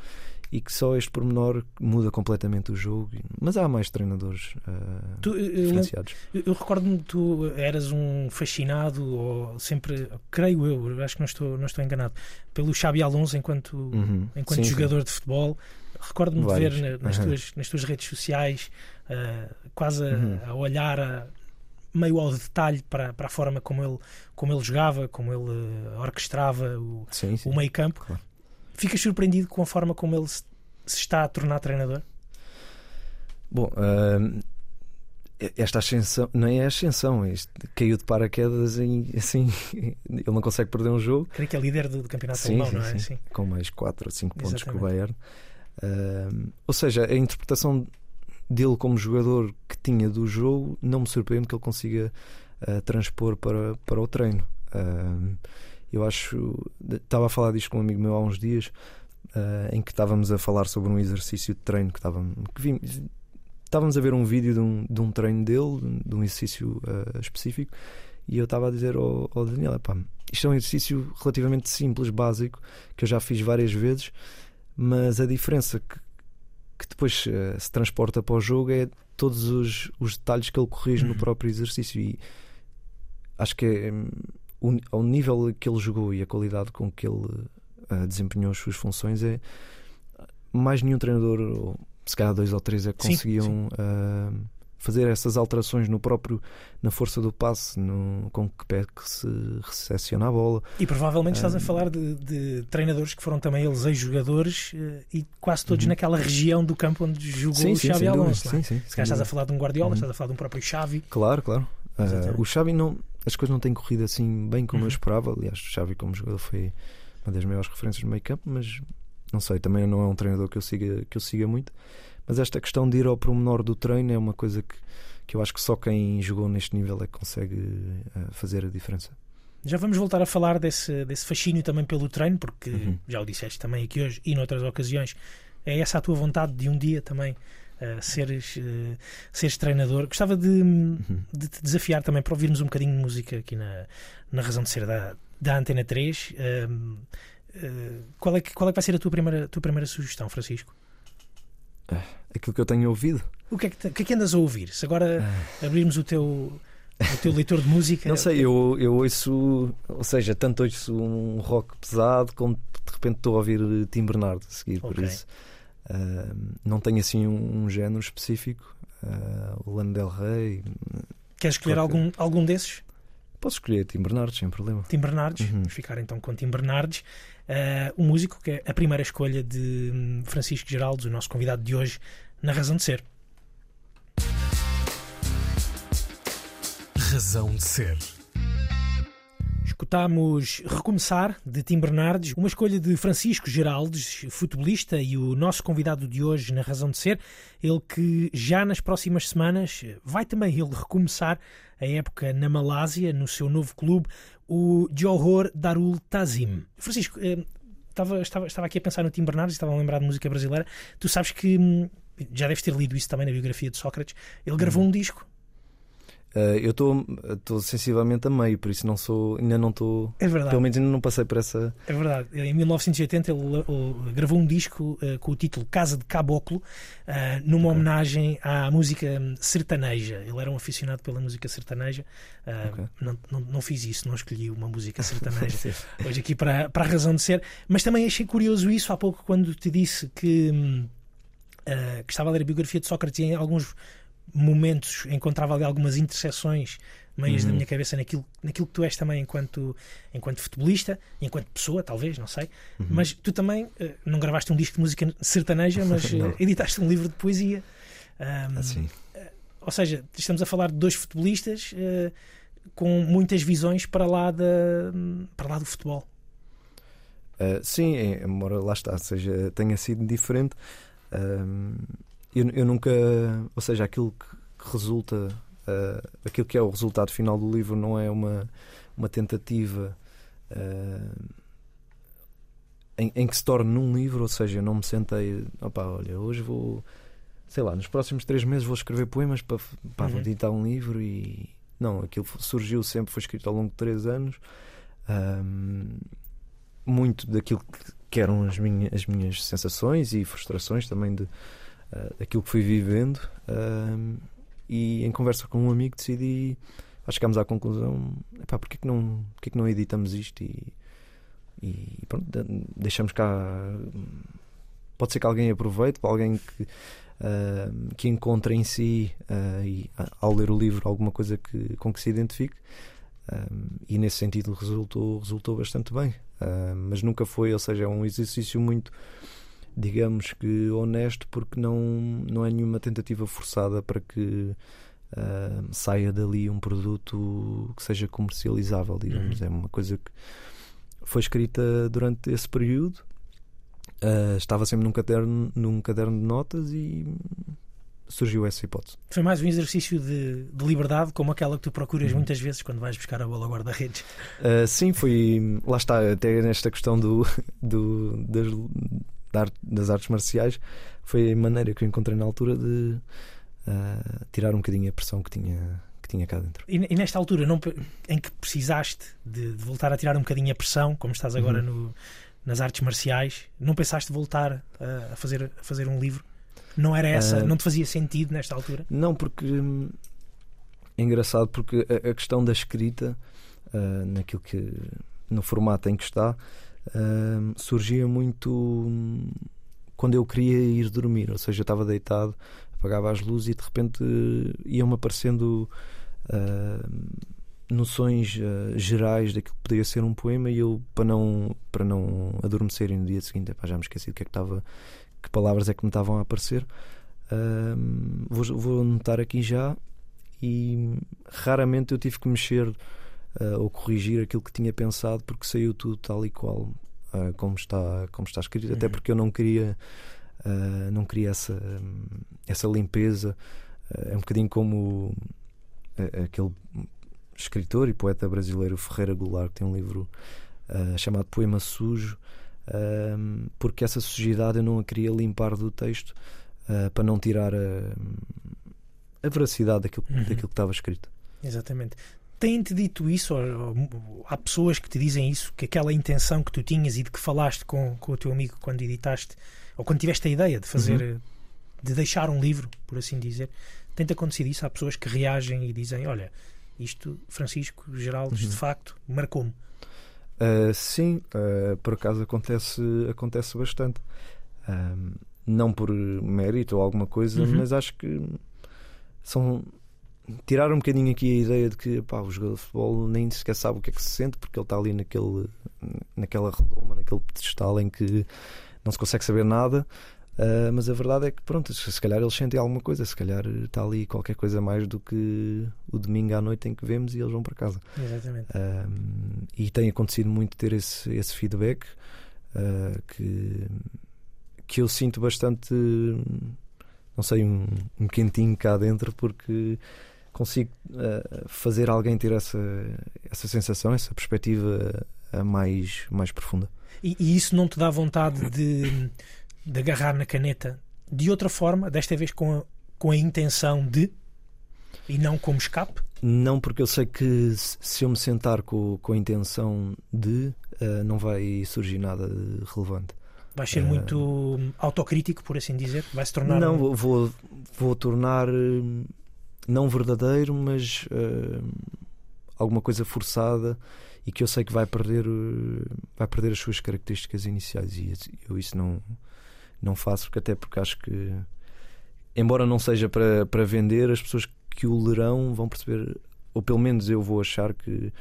e que só este pormenor muda completamente o jogo. Mas há mais treinadores uh, tu, diferenciados. Eu, eu recordo-me que tu eras um fascinado, ou sempre, creio eu, acho que não estou, não estou enganado, pelo Xabi Alonso enquanto, uhum. enquanto sim, jogador sim. de futebol. Recordo-me de ver nas, uhum. tuas, nas tuas redes sociais uh, quase a, uhum. a olhar a, meio ao detalhe para, para a forma como ele, como ele jogava, como ele uh, orquestrava o, sim, sim. o meio campo. Claro. Ficas surpreendido com a forma como ele se, se está a tornar treinador? Bom, uh, esta ascensão não é ascensão, isto caiu de paraquedas em, assim, ele não consegue perder um jogo. Creio que é líder do, do campeonato sim, alemão, não é? Sim. Com mais 4 ou 5 pontos que o Bayern. Uh, ou seja, a interpretação dele como jogador que tinha do jogo não me surpreende que ele consiga uh, transpor para, para o treino. Uh, eu acho. Estava a falar disto com um amigo meu há uns dias em que estávamos a falar sobre um exercício de treino que estávamos. Que estávamos a ver um vídeo de um, de um treino dele, de um exercício específico, e eu estava a dizer ao, ao Daniel: isto é um exercício relativamente simples, básico, que eu já fiz várias vezes mas a diferença que, que depois uh, se transporta para o jogo é todos os, os detalhes que ele corrige uhum. no próprio exercício e acho que é um, ao nível que ele jogou e a qualidade com que ele uh, desempenhou as suas funções é mais nenhum treinador ou se calhar dois ou três é que conseguiam sim, sim. Uh, fazer essas alterações no próprio na força do passe, no, com que pé que se recepciona a bola. E provavelmente estás a falar de, de treinadores que foram também eles ex-jogadores eh, e quase todos uhum. naquela região do campo onde jogou sim, o Xavi Alonso. É? Sim, sim, Se calhar estás a falar de um Guardiola, uhum. estás a falar de um próprio Xavi. Claro, claro. Uh, o Xavi não, as coisas não têm corrido assim bem como uhum. eu esperava. Aliás, o Xavi como jogador foi uma das maiores referências no meio campo, mas não sei, também não é um treinador que eu siga, que eu siga muito. Mas esta questão de ir ao promenor do treino é uma coisa que, que eu acho que só quem jogou neste nível é que consegue uh, fazer a diferença. Já vamos voltar a falar desse, desse fascínio também pelo treino, porque uhum. já o disseste também aqui hoje e noutras ocasiões. É essa a tua vontade de um dia também uh, seres, uh, seres treinador. Gostava de, uhum. de, te desafiar também para ouvirmos um bocadinho de música aqui na, na Razão de Ser da, da Antena 3. Uh, qual, é que, qual é que vai ser a tua primeira, tua primeira sugestão, Francisco? Aquilo que eu tenho ouvido. O que é que, que, é que andas a ouvir? Se agora ah. abrirmos o teu, o teu leitor de música. Não sei, eu, eu ouço, ou seja, tanto ouço um rock pesado como de repente estou a ouvir Tim Bernardo a seguir, okay. por isso uh, não tenho assim um, um género específico. Uh, o Lana Del Rey. Queres escolher algum, algum desses? Posso escolher Tim Bernardes, sem problema. Tim Bernardes, uhum. vamos ficar então com Tim Bernardes, uh, um músico que é a primeira escolha de hum, Francisco Geraldo, o nosso convidado de hoje, na Razão de Ser. Razão de Ser. Escutámos Recomeçar, de Tim Bernardes, uma escolha de Francisco Geraldes, futebolista e o nosso convidado de hoje na Razão de Ser, ele que já nas próximas semanas vai também ele recomeçar a época na Malásia, no seu novo clube, o Johor Darul Tazim. Francisco, eh, estava, estava, estava aqui a pensar no Tim Bernardes, estava a lembrar de música brasileira. Tu sabes que, hum, já deves ter lido isso também na biografia de Sócrates, ele gravou um disco eu estou sensivelmente a meio, por isso não sou, ainda não estou. É verdade. Pelo menos ainda não passei por essa. É verdade. Em 1980 ele, ele gravou um disco uh, com o título Casa de Caboclo, uh, numa okay. homenagem à música sertaneja. Ele era um aficionado pela música sertaneja. Okay. Não, não, não, fiz isso, não escolhi uma música sertaneja hoje aqui para, para a razão de ser. Mas também achei curioso isso há pouco quando te disse que. que estava a ler a biografia de Sócrates e em alguns momentos encontrava ali algumas interseções meias uhum. da minha cabeça naquilo, naquilo que tu és também enquanto, enquanto futebolista, enquanto pessoa, talvez, não sei. Uhum. Mas tu também uh, não gravaste um disco de música sertaneja, mas uh, editaste um livro de poesia. Um, assim. Uh, ou seja, estamos a falar de dois futebolistas com muitas visões para lá, da, para lá do futebol. sim, embora lá está, seja, tenha sido diferente eu, eu nunca. Ou seja, aquilo que, que resulta. Uh, aquilo que é o resultado final do livro não é uma, uma tentativa. Uh, em, em, que se torne num livro, ou seja, eu não me sentei, opá, olha, hoje vou, sei lá, nos próximos três meses vou escrever poemas para, para uhum. editar um livro e não, aquilo surgiu sempre, foi escrito ao longo de três anos. Um, muito daquilo que, que eram as minhas, as minhas sensações e frustrações também de, uh, daquilo que fui vivendo. Uh, e em conversa com um amigo decidi, chegámos à conclusão: epá, porquê que não, porquê que não editamos isto e, e pronto, deixamos cá. Pode ser que alguém aproveite, alguém que, uh, que encontre em si, uh, e, ao ler o livro, alguma coisa que, com que se identifique. e nesse sentido resultou, resultou bastante bem. mas nunca foi, ou seja, é um exercício muito digamos que honesto, porque não, não é nenhuma tentativa forçada para que uh, saia dali um produto que seja comercializável, digamos. Uhum. É uma coisa que foi escrita durante esse período. Uh, estava sempre num caderno, num caderno de notas e surgiu essa hipótese. Foi mais um exercício de, de liberdade, como aquela que tu procuras uhum. muitas vezes quando vais buscar a bola guarda-redes. Uh, sim, foi. Lá está, até nesta questão do, do, das, das artes marciais, foi a maneira que eu encontrei na altura de uh, tirar um bocadinho a pressão que tinha, que tinha cá dentro. E, e nesta altura não, em que precisaste de, de, voltar a tirar um bocadinho a pressão, como estás agora uhum. no, nas artes marciais, não pensaste voltar a, a, fazer, a fazer um livro? Não era essa, uh, não te fazia sentido nesta altura? Não, porque hum, é engraçado porque a, a questão da escrita uh, naquilo que no formato em que está surgia muito quando eu queria ir dormir, ou seja, eu estava deitado, apagava as luzes e de repente iam-me aparecendo noções uh, gerais daquilo que poderia ser um poema e eu, para não, para não adormecer no dia seguinte, epá, já me esqueci do que é que estava, que palavras é que me estavam a aparecer. Uh, vou, vou anotar aqui já e raramente eu tive que mexer uh, ou corrigir aquilo que tinha pensado porque saiu tudo tal e qual uh, como está como está escrito uhum. até porque eu não queria uh, não queria essa essa limpeza é um bocadinho como aquele escritor e poeta brasileiro Ferreira Goulart que tem um livro chamado Poema Sujo porque essa sujidade eu não a queria limpar do texto para não tirar a, a veracidade daquilo, uhum. daquilo que estava escrito. Exatamente. Têm-te dito isso? Ou, ou, há pessoas que te dizem isso? Que aquela intenção que tu tinhas e de que falaste com, com o teu amigo quando editaste, ou quando tiveste a ideia de fazer, uhum. de deixar um livro, por assim dizer, tem-te acontecido isso? Há pessoas que reagem e dizem: Olha, isto, Francisco Geraldes, uhum. de facto, marcou-me. Uh, sim, uh, por acaso acontece, acontece bastante. Uh, não por mérito ou alguma coisa, uhum. mas acho que são tirar um bocadinho aqui a ideia de que pá, o jogador de futebol nem sequer sabe o que é que se sente porque ele está ali naquele, naquela redoma, naquele pedestal em que não se consegue saber nada. Uh, mas a verdade é que, pronto, se calhar eles sentem alguma coisa, se calhar está ali qualquer coisa mais do que o domingo à noite em que vemos e eles vão para casa. Exatamente. Uh, e tem acontecido muito ter esse, esse feedback uh, que, que eu sinto bastante, não sei, um, um quentinho cá dentro, porque consigo fazer alguém ter essa, essa sensação, essa perspectiva mais, mais profunda. E, e isso não te dá vontade de de agarrar na caneta de outra forma, desta vez com a, com a intenção de e não como escape? Não, porque eu sei que se eu me sentar com, com a intenção de, uh, não vai surgir nada de relevante. Vai ser uh, muito autocrítico, por assim dizer? Vai se tornar. Não, um... vou, vou tornar uh, não verdadeiro, mas alguma coisa forçada e que eu sei que vai perder, vai perder as suas características iniciais. E eu isso não não faço, porque até porque acho que, embora não seja para, para vender, as pessoas que o lerão vão perceber, ou pelo menos eu vou achar que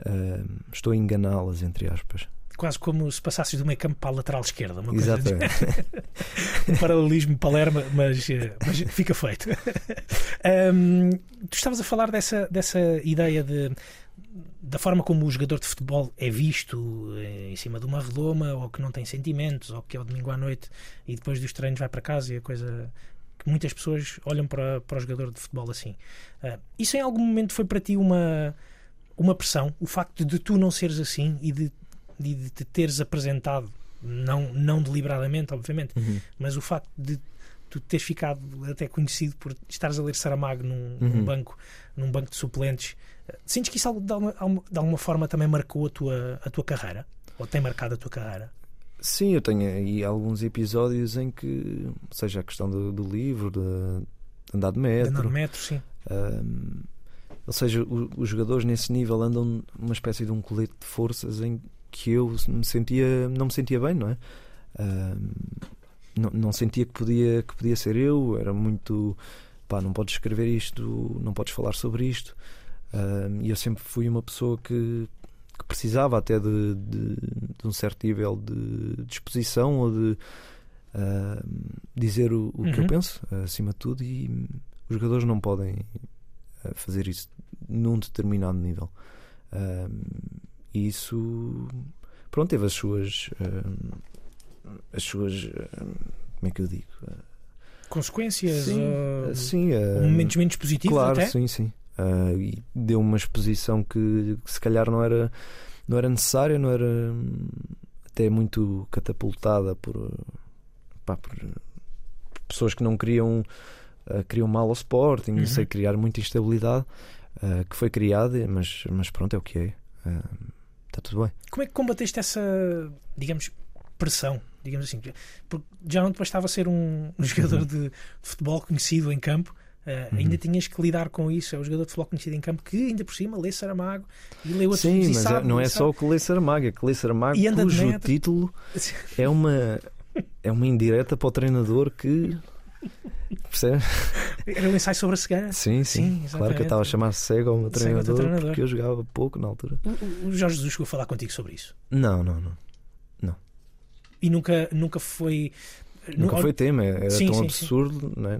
uh, estou a enganá-las, entre aspas. Quase como se passasses do meio campo para a lateral esquerda. Uma Exatamente. um paralelismo Palermo, mas, eh, mas fica feito. um, tu estavas a falar dessa, dessa ideia de da forma como o jogador de futebol é visto eh, em cima de uma redoma, ou que não tem sentimentos, ou que é o domingo à noite e depois dos treinos vai para casa e a coisa que muitas pessoas olham para, para o jogador de futebol assim. Uh, isso em algum momento foi para ti uma, uma pressão? O facto de tu não seres assim e de, de, de te teres apresentado, não, não deliberadamente, obviamente, uhum. mas o facto de tu teres ficado até conhecido por estares a ler Saramago num, uhum. num banco, num banco de suplentes Sentes que isso de alguma, de alguma forma também marcou a tua, a tua carreira? Ou tem marcado a tua carreira? Sim, eu tenho aí alguns episódios em que, seja a questão do, do livro, de, de andar de metro. De andar de metro, sim. Um, ou seja, o, os jogadores nesse nível andam numa espécie de um colete de forças em que eu me sentia, não me sentia bem, não é? Um, não, não sentia que podia, que podia ser eu, era muito pá, não podes escrever isto, não podes falar sobre isto. E eu sempre fui uma pessoa que, que precisava até de, de, de, um certo nível de disposição ou de uh, dizer o, o uhum. que eu uhum. penso, acima de tudo, e os jogadores não podem ah, fazer isso num determinado nível. Uh, e isso, pronto, teve as suas. as suas. como é que eu digo? Consequências? Sim, uh, sim momentos menos positivos, claro, até? sim, sim. Uh, e deu uma exposição que, que, se calhar não era, não era necessária, não era até muito catapultada por, pá, por pessoas que não queriam, uh, queriam mal ao Sporting, uhum. sei, criar muita instabilidade uh, que foi criada, mas, mas pronto, é o que é. Está tudo bem. Como é que combateste essa, digamos, pressão? Digamos assim, porque já não te bastava ser um, um jogador uhum. de, futebol conhecido em campo, Uh, uhum. Ainda tinhas que lidar com isso. É o jogador de futebol conhecido em campo que, ainda por cima, lê Saramago e lê outros Sim, mas é, sabe, não é só o que lê Saramago, é que lê Saramago e cujo título é uma, é uma indireta para o treinador que. Percebe? Era um ensaio sobre a cegueira. Sim, sim. sim claro que eu estava a chamar cego ao meu treinador, treinador, porque eu jogava pouco na altura. O, o Jorge Jesus chegou a falar contigo sobre isso? Não, não, não. não. E nunca, nunca foi. Nunca foi tema, era sim, tão sim, absurdo, sim. Né?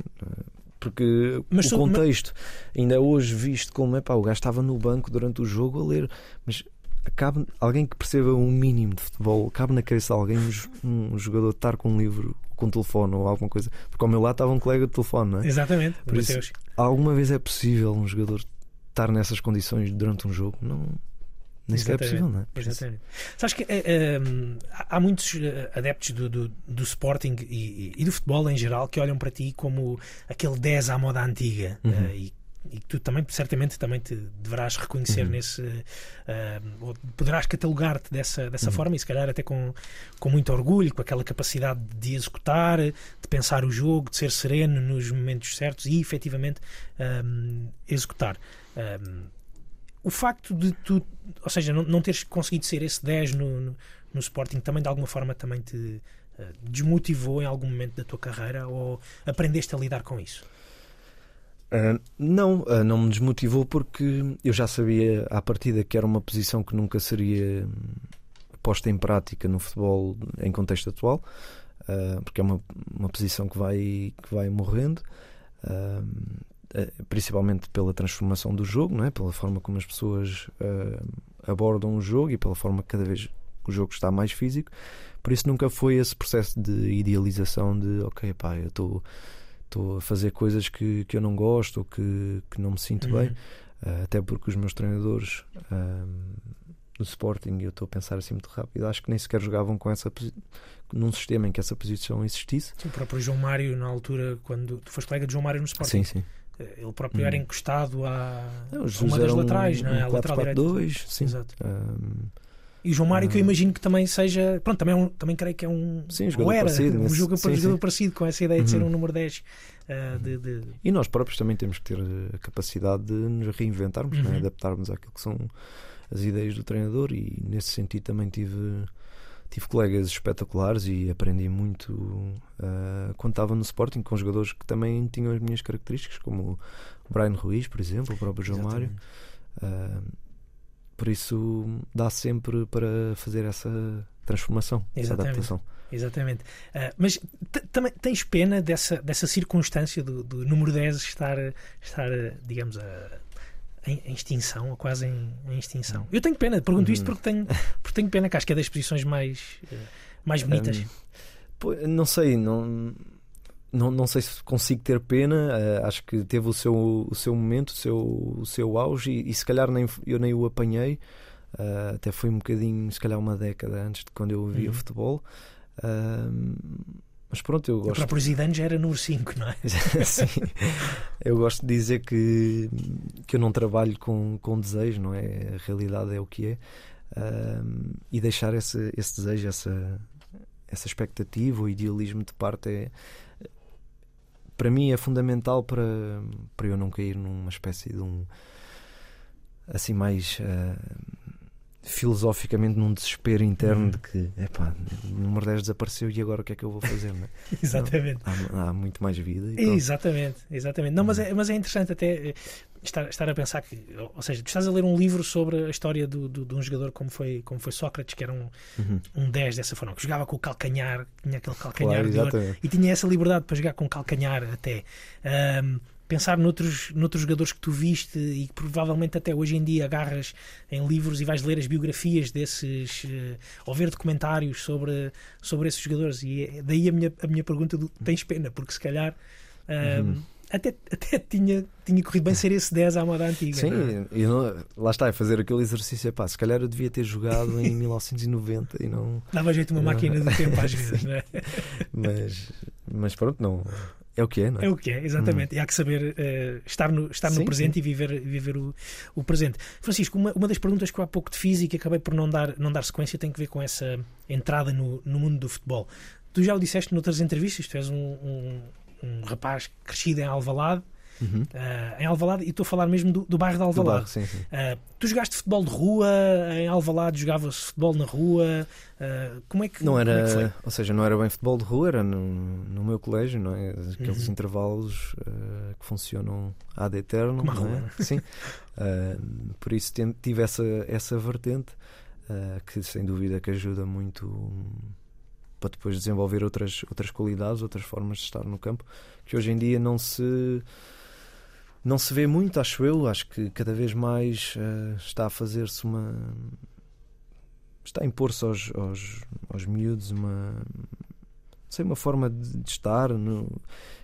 porque mas, o contexto mas... ainda é hoje visto como é pá, o gajo estava no banco durante o jogo a ler, mas cabe alguém que perceba um mínimo de futebol, cabe na cabeça de alguém um, um jogador estar com um livro, com um telefone ou alguma coisa, porque ao meu lado estava um colega de telefone, não é? Exatamente, por isso, alguma vez é possível um jogador estar nessas condições durante um jogo? Não nem sequer é possível, não é? Exatamente. Sabes que é, há muitos eh, adeptos do, do, do Sporting e, e, do futebol em geral que olham para ti como aquele 10 à moda antiga uhum. uh, e e que tu também certamente também te deverás reconhecer uhum. nesse uh, ou poderás catalogar-te dessa, dessa uhum. forma e se calhar até com, com muito orgulho, com aquela capacidade de executar, de pensar o jogo, de ser sereno nos momentos certos e efetivamente um, executar. Um, o facto de tu, ou seja, não, não teres conseguido ser esse 10 no, no, no Sporting também de alguma forma também te uh, desmotivou em algum momento da tua carreira ou aprendeste a lidar com isso? Uh, não, uh, não me desmotivou porque eu já sabia à partida que era uma posição que nunca seria posta em prática no futebol em contexto atual. uh, porque é uma, uma posição que vai, que vai morrendo. Principalmente pela transformação do jogo, não é? pela forma como as pessoas abordam o jogo e pela forma que cada vez o jogo está mais físico. Por isso nunca foi esse processo de idealização de ok, pá, eu estou estou a fazer coisas que, que eu não gosto ou que, que não me sinto uhum. bem, uh, até porque os meus treinadores uh, do Sporting, eu estou a pensar assim muito rápido, acho que nem sequer jogavam com essa num sistema em que essa posição existisse. Sim, o próprio João Mário, na altura, quando tu foste colega de João Mário no Sporting. Sim, sim. Eh, ele próprio uhum. era encostado à, não, a uma das laterais, um, não é? Um 4, 4, 2, sim. Exato. E o João Mário, que eu ah. imagino que também seja. Pronto, também, é um, também creio que é um. Sim, jogador era, parecido. Um jogador, sim, jogador sim. parecido com essa ideia de ser uhum. um número 10. Uh, ah, de, de... E nós próprios também temos que ter a capacidade de nos reinventarmos, é? uhum. né? adaptarmos àquilo que são as ideias do treinador. E nesse sentido também tive. Tive colegas espetaculares e aprendi muito uh, quando estava no Sporting com jogadores que também tinham as minhas características, como o Brian Ruiz, por exemplo, o próprio João Exatamente. Mário. Uh, por isso dá sempre para fazer essa transformação, Exatamente. essa adaptação. Exatamente. Uh, mas também tens pena dessa, dessa circunstância do, do número 10 estar, estar digamos, a, em, em, extinção, ou quase em, em, extinção? Eu tenho pena, pergunto isto uhum. porque tenho, porque tenho pena que acho que é das posições mais, mais bonitas. Um, não sei, não não, não sei se consigo ter pena, uh, acho que teve o seu, o seu momento, o seu, o seu auge e, e se calhar nem, eu nem o apanhei. Uh, até foi um bocadinho, se calhar uma década antes de quando eu via uhum. futebol. Uh, mas pronto, eu gosto. O próprio Zidane já era número 5, não é? Sim. Eu gosto de dizer que, que eu não trabalho com, com desejo, não é? A realidade é o que é. e deixar esse, esse desejo, essa, essa expectativa, o idealismo de parte é, para mim é fundamental para, para eu não cair numa espécie de um assim mais uh, filosoficamente num desespero interno hum. de que epá, o número 10 desapareceu e agora o que é que eu vou fazer? É? exatamente. Não, há, há, muito mais vida. exatamente, exatamente. Não, mas, é, mas é interessante até eh, estar, estar a pensar que, ou seja, tu estás a ler um livro sobre a história do, do, de um jogador como foi, como foi Sócrates, que era um, uhum. um 10 dessa forma, que jogava com o calcanhar, tinha aquele calcanhar claro, e tinha essa liberdade para jogar com o calcanhar até. Um, pensar noutros, noutros jogadores que tu viste e que provavelmente até hoje em dia agarras em livros e vais ler as biografias desses uh, ou ver documentários sobre, sobre esses jogadores e é daí a minha, a minha pergunta do tens pena, porque se calhar uh, uhum. Até, até tinha, tinha corrido bem ser esse 10 à moda antiga. Sim, não? É? Não, lá está, é fazer aquele exercício, pá, se calhar eu devia ter jogado em 1990 e não... Dava jeito uma máquina do tempo às vezes, não é? mas, mas pronto, não é o que é, não é? É o que é, exatamente. Hum. E há que saber uh, estar no, estar sim, no presente sim. e viver, viver o, o presente. Francisco, uma, uma das perguntas que eu há pouco te fiz e que acabei por não dar, não dar sequência tem que ver com essa entrada no, no mundo do futebol. Tu já o disseste noutras entrevistas, tu és um, um, um rapaz crescido em Alvalade, Uhum. Uh, em Alvalade, e estou a falar mesmo do, do bairro de Alvalade. Bairro, sim, sim. Uh, tu jogaste futebol de rua, em Alvalade jogavas futebol na rua, uh, como é que Não era, é ou seja, não era bem futebol de rua, era no, no meu colégio, não é? Aqueles uhum. intervalos que funcionam ad eterno. Como a rua. É? Sim. por isso tive essa, essa vertente que sem dúvida que ajuda muito para depois desenvolver outras, outras qualidades, outras formas de estar no campo, que hoje em dia não se não se vê muito, acho eu. Acho que cada vez mais uh, está a fazer-se uma. está a impor-se aos, aos, aos miúdos uma. sei, uma forma de, de estar. No,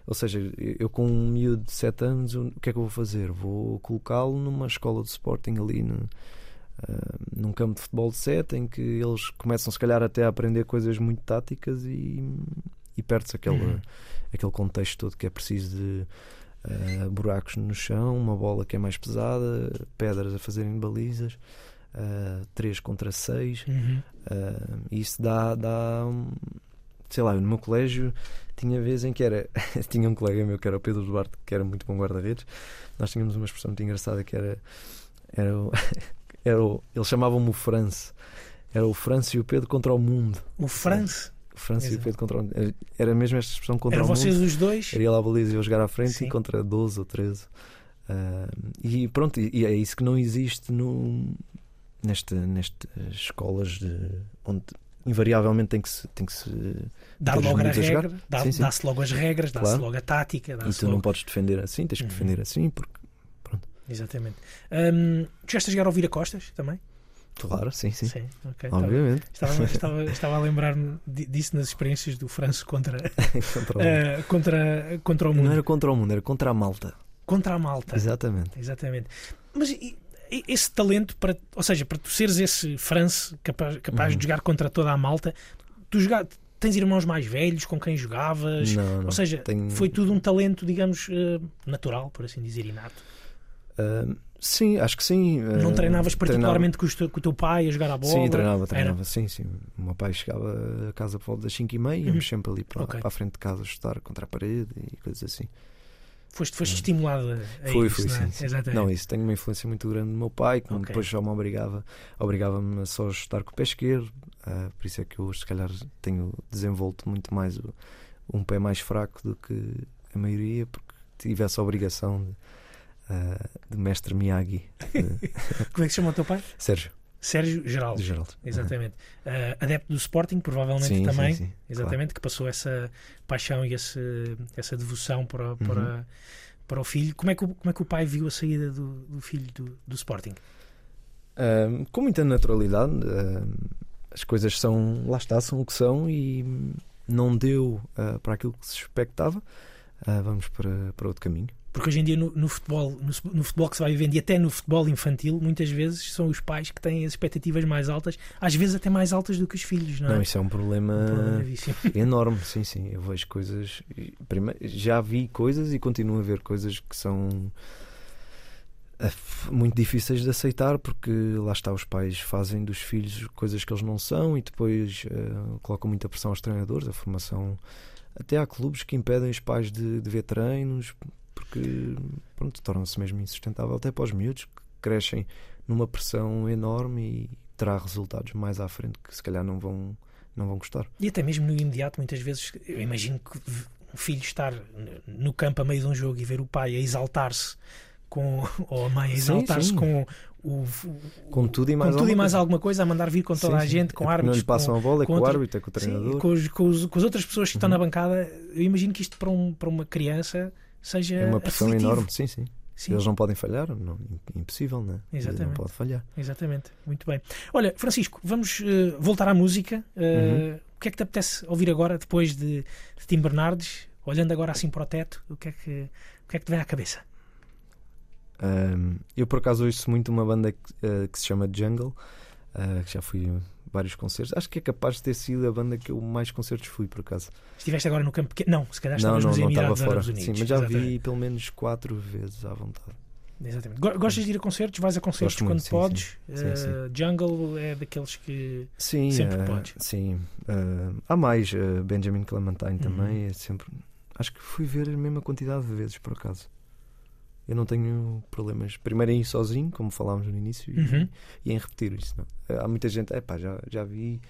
ou seja, eu com um miúdo de 7 anos, o que é que eu vou fazer? Vou colocá-lo numa escola de Sporting ali no, num campo de futebol de 7 em que eles começam, se calhar, até a aprender coisas muito táticas e, e perde-se aquele, uhum. aquele contexto todo que é preciso de uh, buracos no chão, uma bola que é mais pesada, pedras a fazerem balizas, uh, 3 contra 6. Uhum. Uh, isso dá, dá um, sei lá, no meu colégio tinha vezes em que era. tinha um colega meu que era o Pedro Duarte, que era muito bom guarda-redes. Nós tínhamos uma expressão muito engraçada que era. era, o, era o, eles chamavam-me o France. Era o France e o Pedro contra o mundo. O France? França Exato. e o Pedro contra o... Era mesmo esta expressão contra Era o vocês mundo. os dois? Era lá a baliza e eu jogar à frente Sim. e contra 12 ou 13. Uh, ah, e pronto, e é isso que não existe no, nesta, nestas escolas de, onde invariavelmente tem que se, tem que se Dar logo a regra, dá- dá-se logo as regras, dá-se Claro. logo a tática, e tu não logo... podes defender assim, tens que Uhum. defender assim, porque Exatamente. Hum, tu já estás a jogar ao Vira Costas também? claro, sim, sim, ok. Estava, obviamente. estava, estava, estava a lembrar-me di- disso nas experiências do França contra, contra, o... eh, contra, contra o mundo. Não era contra o mundo, era contra a Malta. Contra a Malta. Exatamente. Exatamente. Mas e- esse talento, para, ou seja, para tu seres esse France capaz, capaz Uhum. de jogar contra toda a Malta, tu joga, tens irmãos mais velhos com quem jogavas? Não, não. Ou seja, Tenho- foi tudo um talento, digamos, eh, natural, por assim dizer, inato. Sim, acho que sim. Não treinavas treinava- particularmente teu- com o teu pai a jogar a bola? Sim, treinava, Era? treinava, sim, sim. O meu pai chegava a casa por volta das 5 e meia, íamos sempre ali para, Uhum. Ok. para a frente de casa chutar contra a parede e coisas assim. Foste, foste estimulado a. Foi, isso, foi, não é? sim, sim. Exatamente. Não, isso tem uma influência muito grande no meu pai, que Ok. depois só me obrigava, obrigava-me a só chutar com o pé esquerdo, ah, por isso é que eu hoje se calhar tenho desenvolto muito mais o- um pé mais fraco do que a maioria, porque tive essa obrigação de, de mestre Miyagi, Como é que se chama o teu pai? Sérgio, Sérgio Geraldo. Geraldo. Exatamente. Eh, adepto do Sporting, provavelmente Sim, também. sim, sim, Exatamente, que passou essa paixão e esse, essa devoção para, para, para o filho. Como é, que, o- como é que o pai viu a saída do, do filho do, do Sporting? Com muita naturalidade, as coisas são, lá está, são o que são e não deu ah, para aquilo que se expectava. Ah, vamos para, para outro caminho. Porque hoje em dia no, no futebol, no, no futebol que se vai vivendo e até no futebol infantil, muitas vezes são os pais que têm as expectativas mais altas, às vezes até mais altas do que os filhos, não é? Não, isso é um problema Um problema enorme, sim, sim. Eu vejo coisas. já vi coisas e continuo a ver coisas que são f- muito difíceis de aceitar porque lá está, os pais fazem dos filhos coisas que eles não são e depois ah, colocam muita pressão aos treinadores, a formação. Até há clubes que impedem os pais de, de ver treinos porque pronto, torna-se mesmo insustentável até para os miúdos que crescem numa pressão enorme e terá resultados mais à frente que se calhar não vão, não vão gostar. E até mesmo no imediato, muitas vezes, eu imagino que um filho estar no campo a meio de um jogo e ver o pai a exaltar-se com, ou a mãe a Sim, exaltar-se sim. com o, Com tudo e mais com tudo e alguma mais coisa. alguma coisa, a mandar vir com toda Sim, a sim. gente, com É árbitros. Não lhe passam com, a bola, é com, com o árbitro, é com o sim, treinador. com, os- com os- com as outras pessoas que estão Uhum. na bancada, eu imagino que isto para, um, para uma criança seja É uma pressão aflitivo. enorme, sim, sim. Sim, Eles não podem falhar, não, impossível, né? Exatamente. Não pode falhar. exatamente. Muito bem. Olha, Francisco, vamos eh, voltar à música. Eh, Uhum. O que é que te apetece ouvir agora, depois de, de Tim Bernardes? Olhando agora assim para o teto, o que é que, o que, é que te vem à cabeça? Ahm, eu por acaso ouço muito uma banda que, eh, que se chama Jungle, ah, que já fui vários concertos. Acho que é capaz de ter sido a banda que eu mais concertos fui, por acaso. Estiveste agora no campo pequeno? Não, se calhar não, estavas não, nos não estava Emirados fora. Árabes Unidos. Sim, mas já Exatamente. vi pelo menos quatro vezes à vontade. Exatamente. Go- Gostas de ir a concertos? Vais a concertos Gosto quando muito, podes? sim. Sim, Jungle é daqueles que. Sim, Sempre ah, podes. Sim. Ah, há mais, Benjamin Clementine Uhum. também. É sempre. Acho que fui ver a mesma quantidade de vezes, por acaso. Eu não tenho problemas. Primeiro em ir sozinho, como falámos no início, e- Uhum. e, em repetir isso. Não. Há muita gente, epá, já, já vi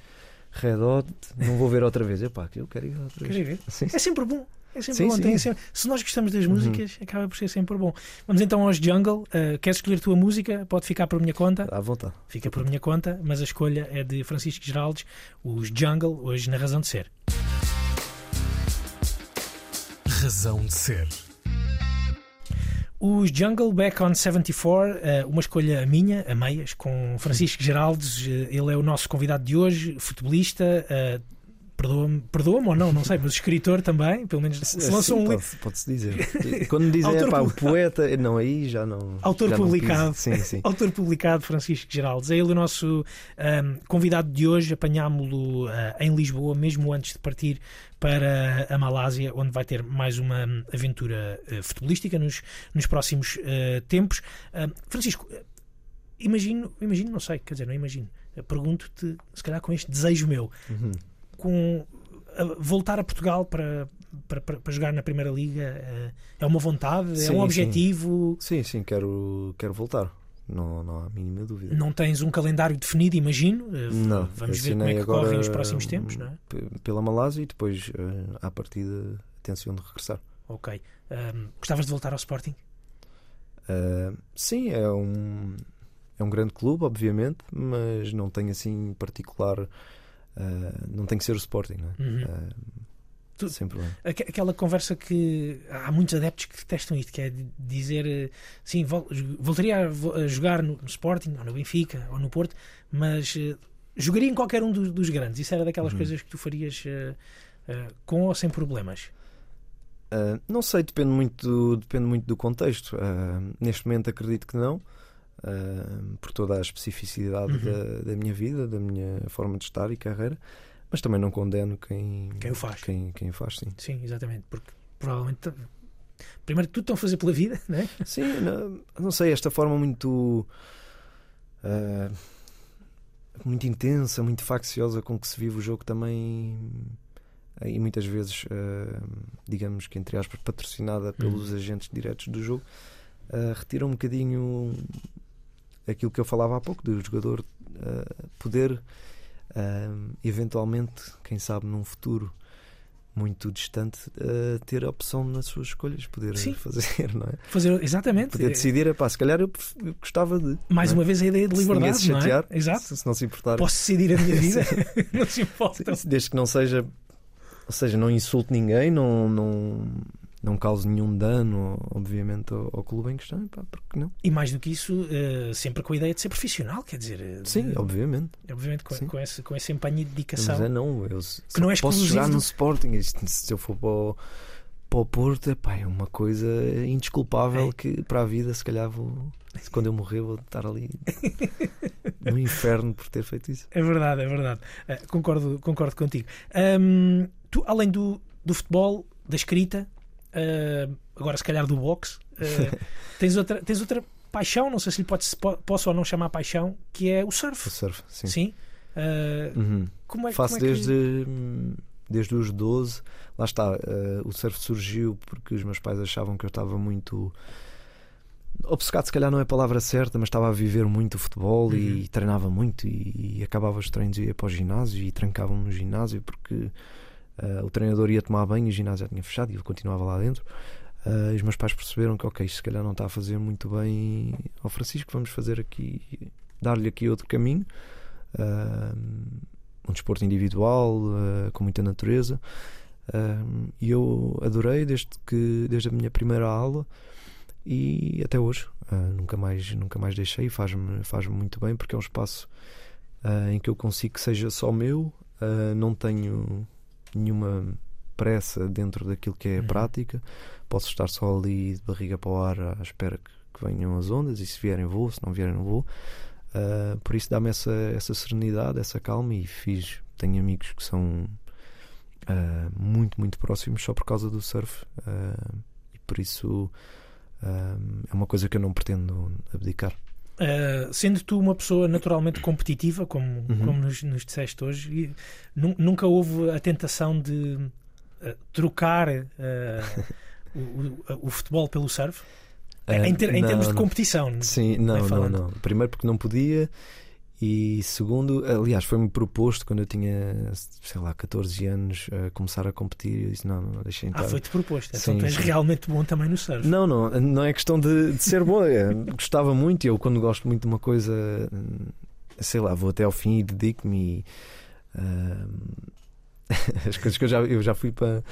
Red Hot, não vou ver outra vez. Epá, eu quero ir outra vez. ver. Sim, É sempre bom. É sempre Sim, bom. sim. Sempre- Se nós gostamos das Uhum. músicas, acaba por ser sempre bom. Vamos então aos Jungle. Uh, queres escolher a tua música? Pode ficar por minha conta. à vontade. Fica por minha conta, mas a escolha é de Francisco Geraldes, os Jungle, hoje na Razão de Ser. Razão de ser. Os Jungle Back on 74, eh, uma escolha minha, a meias, com Francisco Geraldes. eh, Ele é o nosso convidado de hoje, futebolista. Perdoa-me perdoa ou não, não sei, mas escritor também. Pelo menos se lançou um livro. pode- Pode-se dizer. Quando dizem, Autor epá, o poeta, não, aí já não. Autor já não publicado. piso. Sim, sim. Autor publicado, Francisco Geraldes. É ele o nosso ahm, convidado de hoje. Apanhámo-lo ah, em Lisboa, mesmo antes de partir para a Malásia, onde vai ter mais uma hum, aventura ah, futebolística nos, nos próximos ah, tempos. Ah, Francisco, imagino, imagino, não sei, quer dizer, não imagino. Pergunto-te, se calhar com este desejo meu, Uhum. Com ah, voltar a Portugal para, para, para- jogar na Primeira Liga, ah, é uma vontade, é Sim, um sim. objetivo. Sim, sim, quero, quero voltar. Não, não há a mínima dúvida. Não tens um calendário definido, imagino. Eh, Não, Vamos ver como é que correm os próximos tempos, não é? Pela Malásia e depois, eh, à partida, atenção de regressar. Ok. Ahm, gostavas de voltar ao Sporting? Uh, sim, é um, é um grande clube, obviamente, mas não tenho assim particular Uh, não tem que ser o Sporting, não é? Uhum. Uh, Tu- sem problema. Aqu- Aquela conversa que há muitos adeptos que detestam isto, que é dizer eh, sim, vol- voltaria a jogar no no Sporting, ou no Benfica, ou no Porto, mas eh, jogaria em qualquer um dos, dos grandes. Isso era daquelas Uhum. coisas que tu farias com ou sem problemas. Uh, não sei, depende muito do, depende muito do contexto. Uh, neste momento acredito que não, uh, por toda a especificidade Uhum. da, da minha vida, da minha forma de estar e carreira, mas também não condeno quem, Quem o faz. Quem, quem faz, sim. Sim, exatamente, porque provavelmente primeiro tudo estão a fazer pela vida, né? Sim, não, não sei, esta forma muito. uh, muito intensa, muito facciosa com que se vive o jogo também. E muitas vezes, uh, digamos que entre aspas, patrocinada pelos agentes diretos do jogo, uh, retira um bocadinho aquilo que eu falava há pouco, do jogador uh, poder uh, eventualmente, quem sabe num futuro muito distante, uh, ter a opção nas suas escolhas, poder Sim. fazer, não é? Fazer exatamente. Poder decidir, é pá, se calhar eu, eu gostava de. Mais é? uma vez a ideia de Se ninguém liberdade, se não é? chatear, Exato. Se, se não se importar. Posso decidir a minha vida, não se importa. Desde que não seja. Ou seja, não insulte ninguém, não, não, não cause nenhum dano, obviamente, ao, ao clube em questão, pá, porque não? E mais do que isso, eh, sempre com a ideia de ser profissional, quer dizer, eh, Sim, de- obviamente. obviamente com, Sim. com, esse, com esse empenho e dedicação. Mas é não, eu Que não é posso jogar do- no Sporting. Se eu for para o, para o Porto, epá, é uma coisa indesculpável É. que para a vida, se calhar, vou, quando eu morrer, vou estar ali no inferno por ter feito isso. É verdade, é verdade. Eh, concordo, concordo contigo. Ahm, tu, além do, do futebol, da escrita, ah, agora se calhar do boxe, eh, tens, outra, tens outra paixão, não sei se lhe pode, se po- posso ou não chamar paixão, que é o O surf. surf, sim. Sim. Ah, Uhum. como é, Faço como é que- desde, desde os 12. Lá está, o surf surgiu porque os meus pais achavam que eu estava muito. Obcecado, se calhar não é a palavra certa, mas estava a viver muito o futebol Uhum. e treinava muito. E, e acabava os treinos e ia para o ginásio e trancavam-me no ginásio porque eh, o treinador ia tomar banho o ginásio já tinha fechado e eu continuava lá dentro. E os meus pais perceberam que, ok, se calhar não está a fazer muito bem ao Francisco, vamos fazer aqui, dar-lhe aqui outro caminho. Ah, um desporto individual, com muita natureza. E eu adorei desde, que, desde a minha primeira aula e até hoje. Nunca, mais, nunca mais deixei, faz-me faz muito bem porque é um espaço em que eu consigo que seja só meu, não tenho nenhuma pressa dentro daquilo que é a Uhum. prática, posso estar só ali de barriga para o ar à espera que, que venham as ondas e se vierem vou, se não vierem não vou. Uh, por isso dá-me essa, essa serenidade, essa calma e fiz. Tenho amigos que são uh, muito, muito próximos só por causa do surf uh, e por isso é uma coisa que eu não pretendo abdicar. Uh, sendo tu uma pessoa naturalmente competitiva, como, Uhum. como nos, nos disseste hoje, nu- nunca houve a tentação de uh, trocar uh, o, o- o futebol pelo surf? em, ter- em não, termos de competição. Sim, não, não, não. Primeiro porque não podia e segundo, aliás, foi-me proposto quando eu tinha, sei lá, 14 anos a começar a competir e eu disse, não, não, deixem Ah, estar. foi-te proposto. Então tu és realmente bom também no surf. Não, não, não é questão de, de ser boa. é, gostava muito. Eu, quando gosto muito de uma coisa, sei lá, vou até ao fim e dedico-me. e, hum, as coisas que eu já, eu já fui para,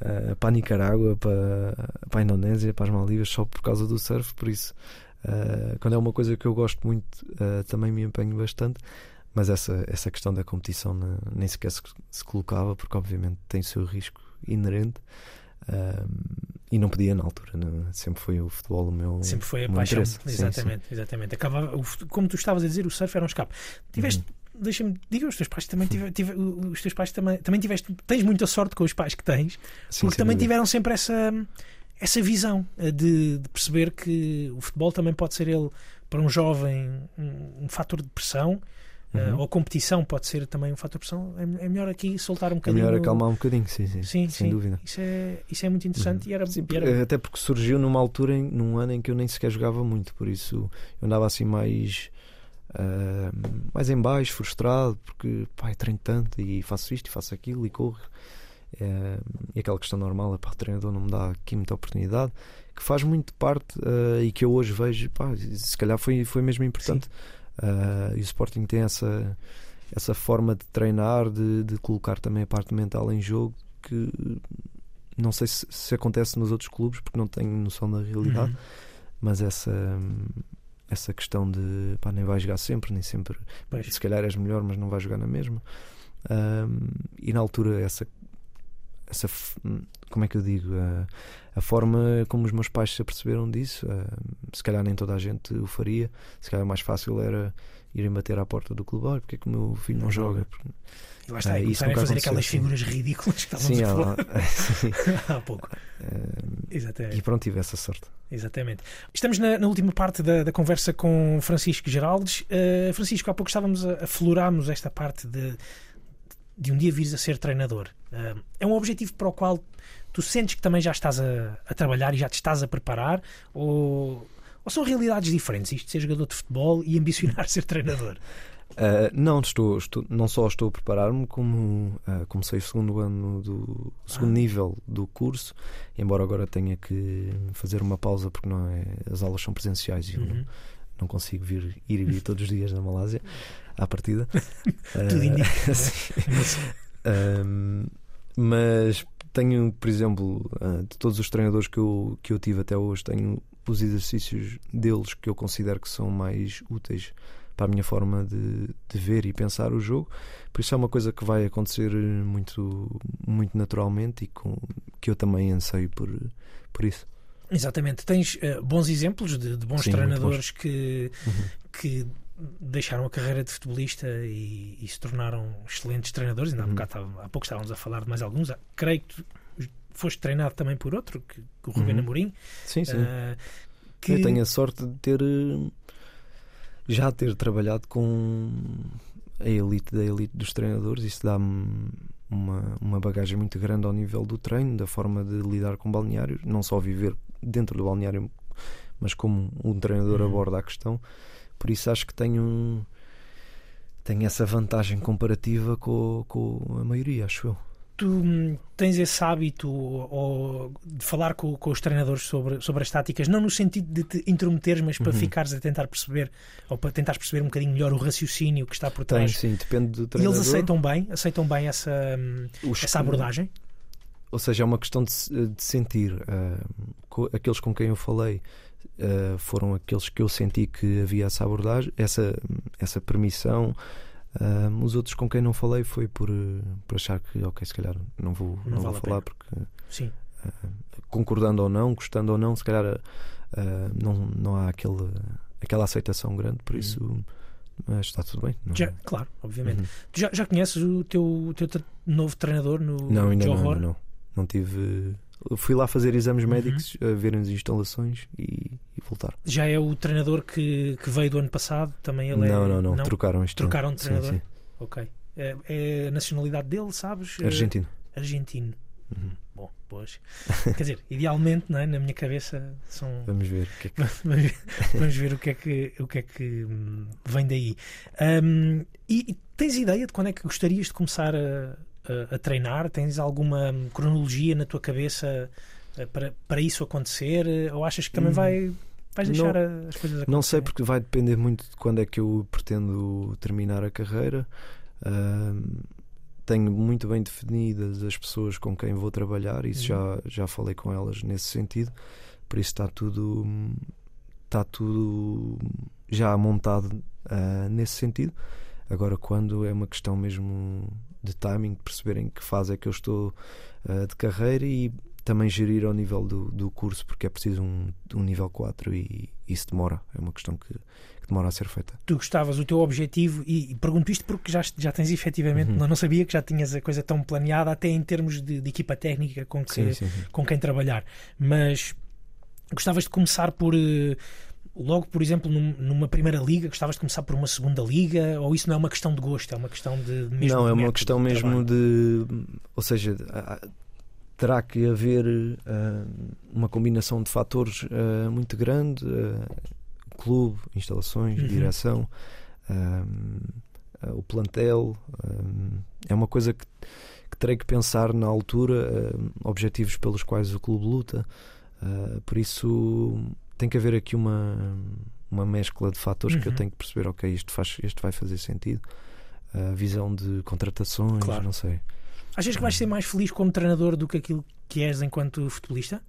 ah, para a Nicarágua, para, para a Indonésia, para as Maldivas, só por causa do surf. Por isso, ah, quando é uma coisa que eu gosto muito, ah, também me empenho bastante. Mas essa, essa questão da competição nem sequer se, se colocava, porque obviamente tem o seu risco inerente. Ahm, e não podia na altura, não- sempre foi o futebol o meu. Sempre foi a paixão. interesse. Sim, Exatamente, exatamente. Acabava, o como tu estavas a dizer, o surf era um escape. Tiveste, Uhum. deixa-me diga, os teus pais também tive, tive- os teus pais também, também tiveste, tens muita sorte com os pais que tens, Sim, porque também dúvida. tiveram sempre essa essa visão eh, de, de perceber que o futebol também pode ser ele para um jovem um, um fator de pressão. eh, Uhum. ou competição pode ser também um fator de pressão. É, é melhor aqui soltar um É bocadinho. melhor acalmar um bocadinho, sim, sim, Sim, sem sim. dúvida. Isso é, isso é muito interessante Uhum. e era, Sim, e era- Até porque surgiu numa altura, em, num ano em que eu nem sequer jogava muito, por isso eu andava assim mais. ah, mais em baixo, frustrado, porque eu treino tanto e faço isto e faço aquilo e corro. Eh, e aquela questão normal, pá, o treinador não me dá aqui muita oportunidade, que faz muito parte ah, e que eu hoje vejo, pá, se calhar foi, foi mesmo importante. Ah, e o Sporting tem essa, essa forma de treinar, de, de colocar também a parte mental em jogo, que não sei se, se acontece nos outros clubes, porque não tenho noção da realidade, Uhum. mas essa, essa questão de pá, nem vai jogar sempre, nem sempre. Pois. Se calhar és melhor, mas não vais jogar na mesma. Ahm, e na altura, essa. Essa f- como é que eu digo? A, a forma como os meus pais se aperceberam disso, ahm, se calhar nem toda a gente o faria. Se calhar mais fácil era irem bater à porta do clube: olha, porque é que o meu filho não, Não joga? joga. Porque- E lá está, Ah, isso a fazer aconteceu, aquelas figuras ridículas que estávamos Sim, a falar há- sim. há pouco. Ahm, Exatamente. e pronto, tive essa sorte. Exatamente. Estamos na, na última parte da, da conversa com Francisco Geraldes. Uh, Francisco, há pouco estávamos a aflorarmos esta parte de, de um dia vires a ser treinador. Uh, é um objetivo para o qual tu sentes que também já estás a, a trabalhar e já te estás a preparar? Ou, ou são realidades diferentes? Isto de ser jogador de futebol e ambicionar ser treinador? Uh, não, estou, estou, não só estou a preparar-me, como uh, comecei o segundo ano do segundo Ah. nível do curso, embora agora tenha que fazer uma pausa porque não é, as aulas são presenciais e eu não, Uhum. não consigo vir, ir e vir todos os dias na Malásia à partida. Tudo Uh, indica. Um, mas tenho, por exemplo, uh, de todos os treinadores que eu, que eu tive até hoje, tenho os exercícios deles que eu considero que são mais úteis para a minha forma de, de ver e pensar o jogo. Por isso é uma coisa que vai acontecer muito, muito naturalmente e com, que eu também anseio por, por isso. Exatamente. Tens uh, bons exemplos de, de bons Sim, treinadores que, Uhum. que deixaram a carreira de futebolista e, e se tornaram excelentes treinadores. Ainda há, Uhum. bocado há pouco estávamos a falar de mais alguns. Ah, Creio que tu foste treinado também por outro, que, que o Rubén Uhum. Amorim. Sim, sim. ah, que Eu tenho a sorte de ter eh, já ter trabalhado com a elite da elite dos treinadores. Isso dá-me uma, uma bagagem muito grande ao nível do treino, da forma de lidar com balneários, não só viver dentro do balneário, mas como um treinador Uhum. aborda a questão. Por isso acho que tenho um- tenho essa vantagem comparativa com, com a maioria, acho eu. tu hum, tens esse hábito ou, de falar com, com os treinadores sobre, sobre as táticas, não no sentido de te intrometeres, mas para Uhum. ficares a tentar perceber ou para tentares perceber um bocadinho melhor o raciocínio que está por trás. sim, depende do E treinador. eles aceitam bem, aceitam bem essa, Os essa abordagem. Ou seja, é uma questão de, de sentir. co- aqueles com quem eu falei ah, foram aqueles que eu senti que havia essa abordagem, essa, essa permissão. Ah, os outros com quem não falei foi por, por achar que, ok, se calhar não vou, Não não vale vou falar porque Sim. concordando ou não, gostando ou não, se calhar não, não há aquele, aquela aceitação grande, por isso mas está tudo bem. Não, Já, claro, obviamente. Uhum. Tu já, já conheces o teu, o teu novo treinador no Não, ainda não, ainda não. Não tive. Fui lá fazer exames Uhum. médicos, a ver as instalações e, e voltar. Já é o treinador que, que veio do ano passado? Também ele é... não, não, não, Trocaram este. Trocaram de Sim, treinador? sim. Ok. É, é a nacionalidade dele, sabes? Eh, Argentino. Argentino. Uhum. Bom, pois. Quer dizer, idealmente, não é? na minha cabeça, são. Vamos ver. o que é que- Vamos ver, o que é que, o que, é que hum, vem daí. Hum, e, e tens ideia de quando é que gostarias de começar a, a- a treinar? Tens alguma cronologia na tua cabeça eh, para, para isso acontecer? Ou achas que também Hum, vai, vais deixar não- as coisas acontecer? Não sei, porque vai depender muito de quando é que eu pretendo terminar a carreira. Ahm, tenho muito bem definidas as pessoas com quem vou trabalhar, isso Uhum. já, já falei com elas nesse sentido. Por isso está tudo, está tudo já montado ah, nesse sentido. Agora, quando é uma questão mesmo de timing, de perceberem que fase é que eu estou ah, de carreira e também gerir ao nível do, do curso, porque é preciso um, um nível 4 e isso demora. É uma questão que, que demora a ser feita. tu gostavas, o teu objetivo, e, e pergunto isto porque já, já tens efetivamente, Uhum. não, não sabia que já tinhas a coisa tão planeada, até em termos de, de equipa técnica com que, Sim, sim, sim. com quem trabalhar. Mas gostavas de começar por. Logo, por exemplo, num- numa primeira liga, gostavas de começar por uma segunda liga? Ou isso não é uma questão de gosto, é uma questão de. não, é uma questão de mesmo de. Ou seja, terá que haver ah, uma combinação de fatores ah, muito grande: ah, clube, instalações, Uhum. direção, o plantel. é uma coisa que, que terei que pensar na altura, objetivos pelos quais o clube luta. Por isso tem que haver aqui uma, uma mescla de fatores que eu Uhum. tenho que perceber, ok, isto, faz, isto vai fazer sentido. a visão de contratações, Claro. não sei. Achas que vais ser mais feliz como treinador do que aquilo que és enquanto futebolista?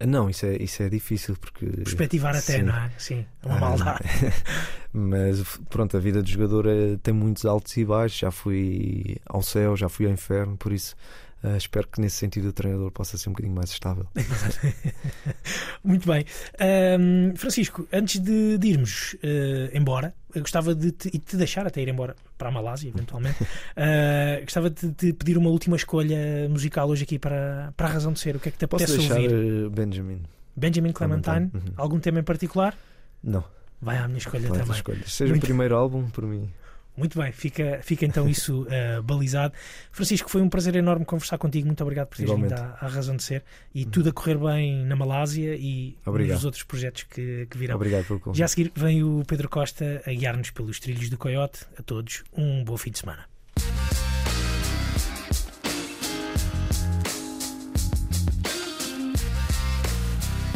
Ah, Não, isso é, isso é difícil porque. Perspectivar até, Sim. não é? Sim, é uma Ah, maldade. Mas pronto, a vida de jogador eh, tem muitos altos e baixos. Já fui ao céu, já fui ao inferno, por isso eh, espero que nesse sentido o treinador possa ser um bocadinho mais estável. Muito bem. Ahm, Francisco, antes de, de irmos eh, embora, eu gostava de te, te deixar até ir embora para a Malásia, eventualmente. Ah, gostava de te pedir uma última escolha musical hoje aqui para, para a razão de ser. O que é que te Posso apetece deixar ouvir? eh, Benjamin? Benjamin Clementine? Clementine, uhum. Algum tema em particular? Não, Vai à minha escolha também. escolha. Seja Muito- o primeiro álbum, por mim. Muito bem, fica, fica então isso eh, balizado. Francisco, foi um prazer enorme conversar contigo. Muito obrigado por teres vindo à, à razão de ser e tudo a correr bem na Malásia e Obrigado. nos outros projetos que, que virão. Obrigado pelo convite. Já a seguir vem o Pedro Costa a guiar-nos pelos trilhos do Coyote. A todos, um bom fim de semana.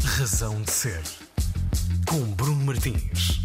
Razão de Ser. Com Bruno Martins.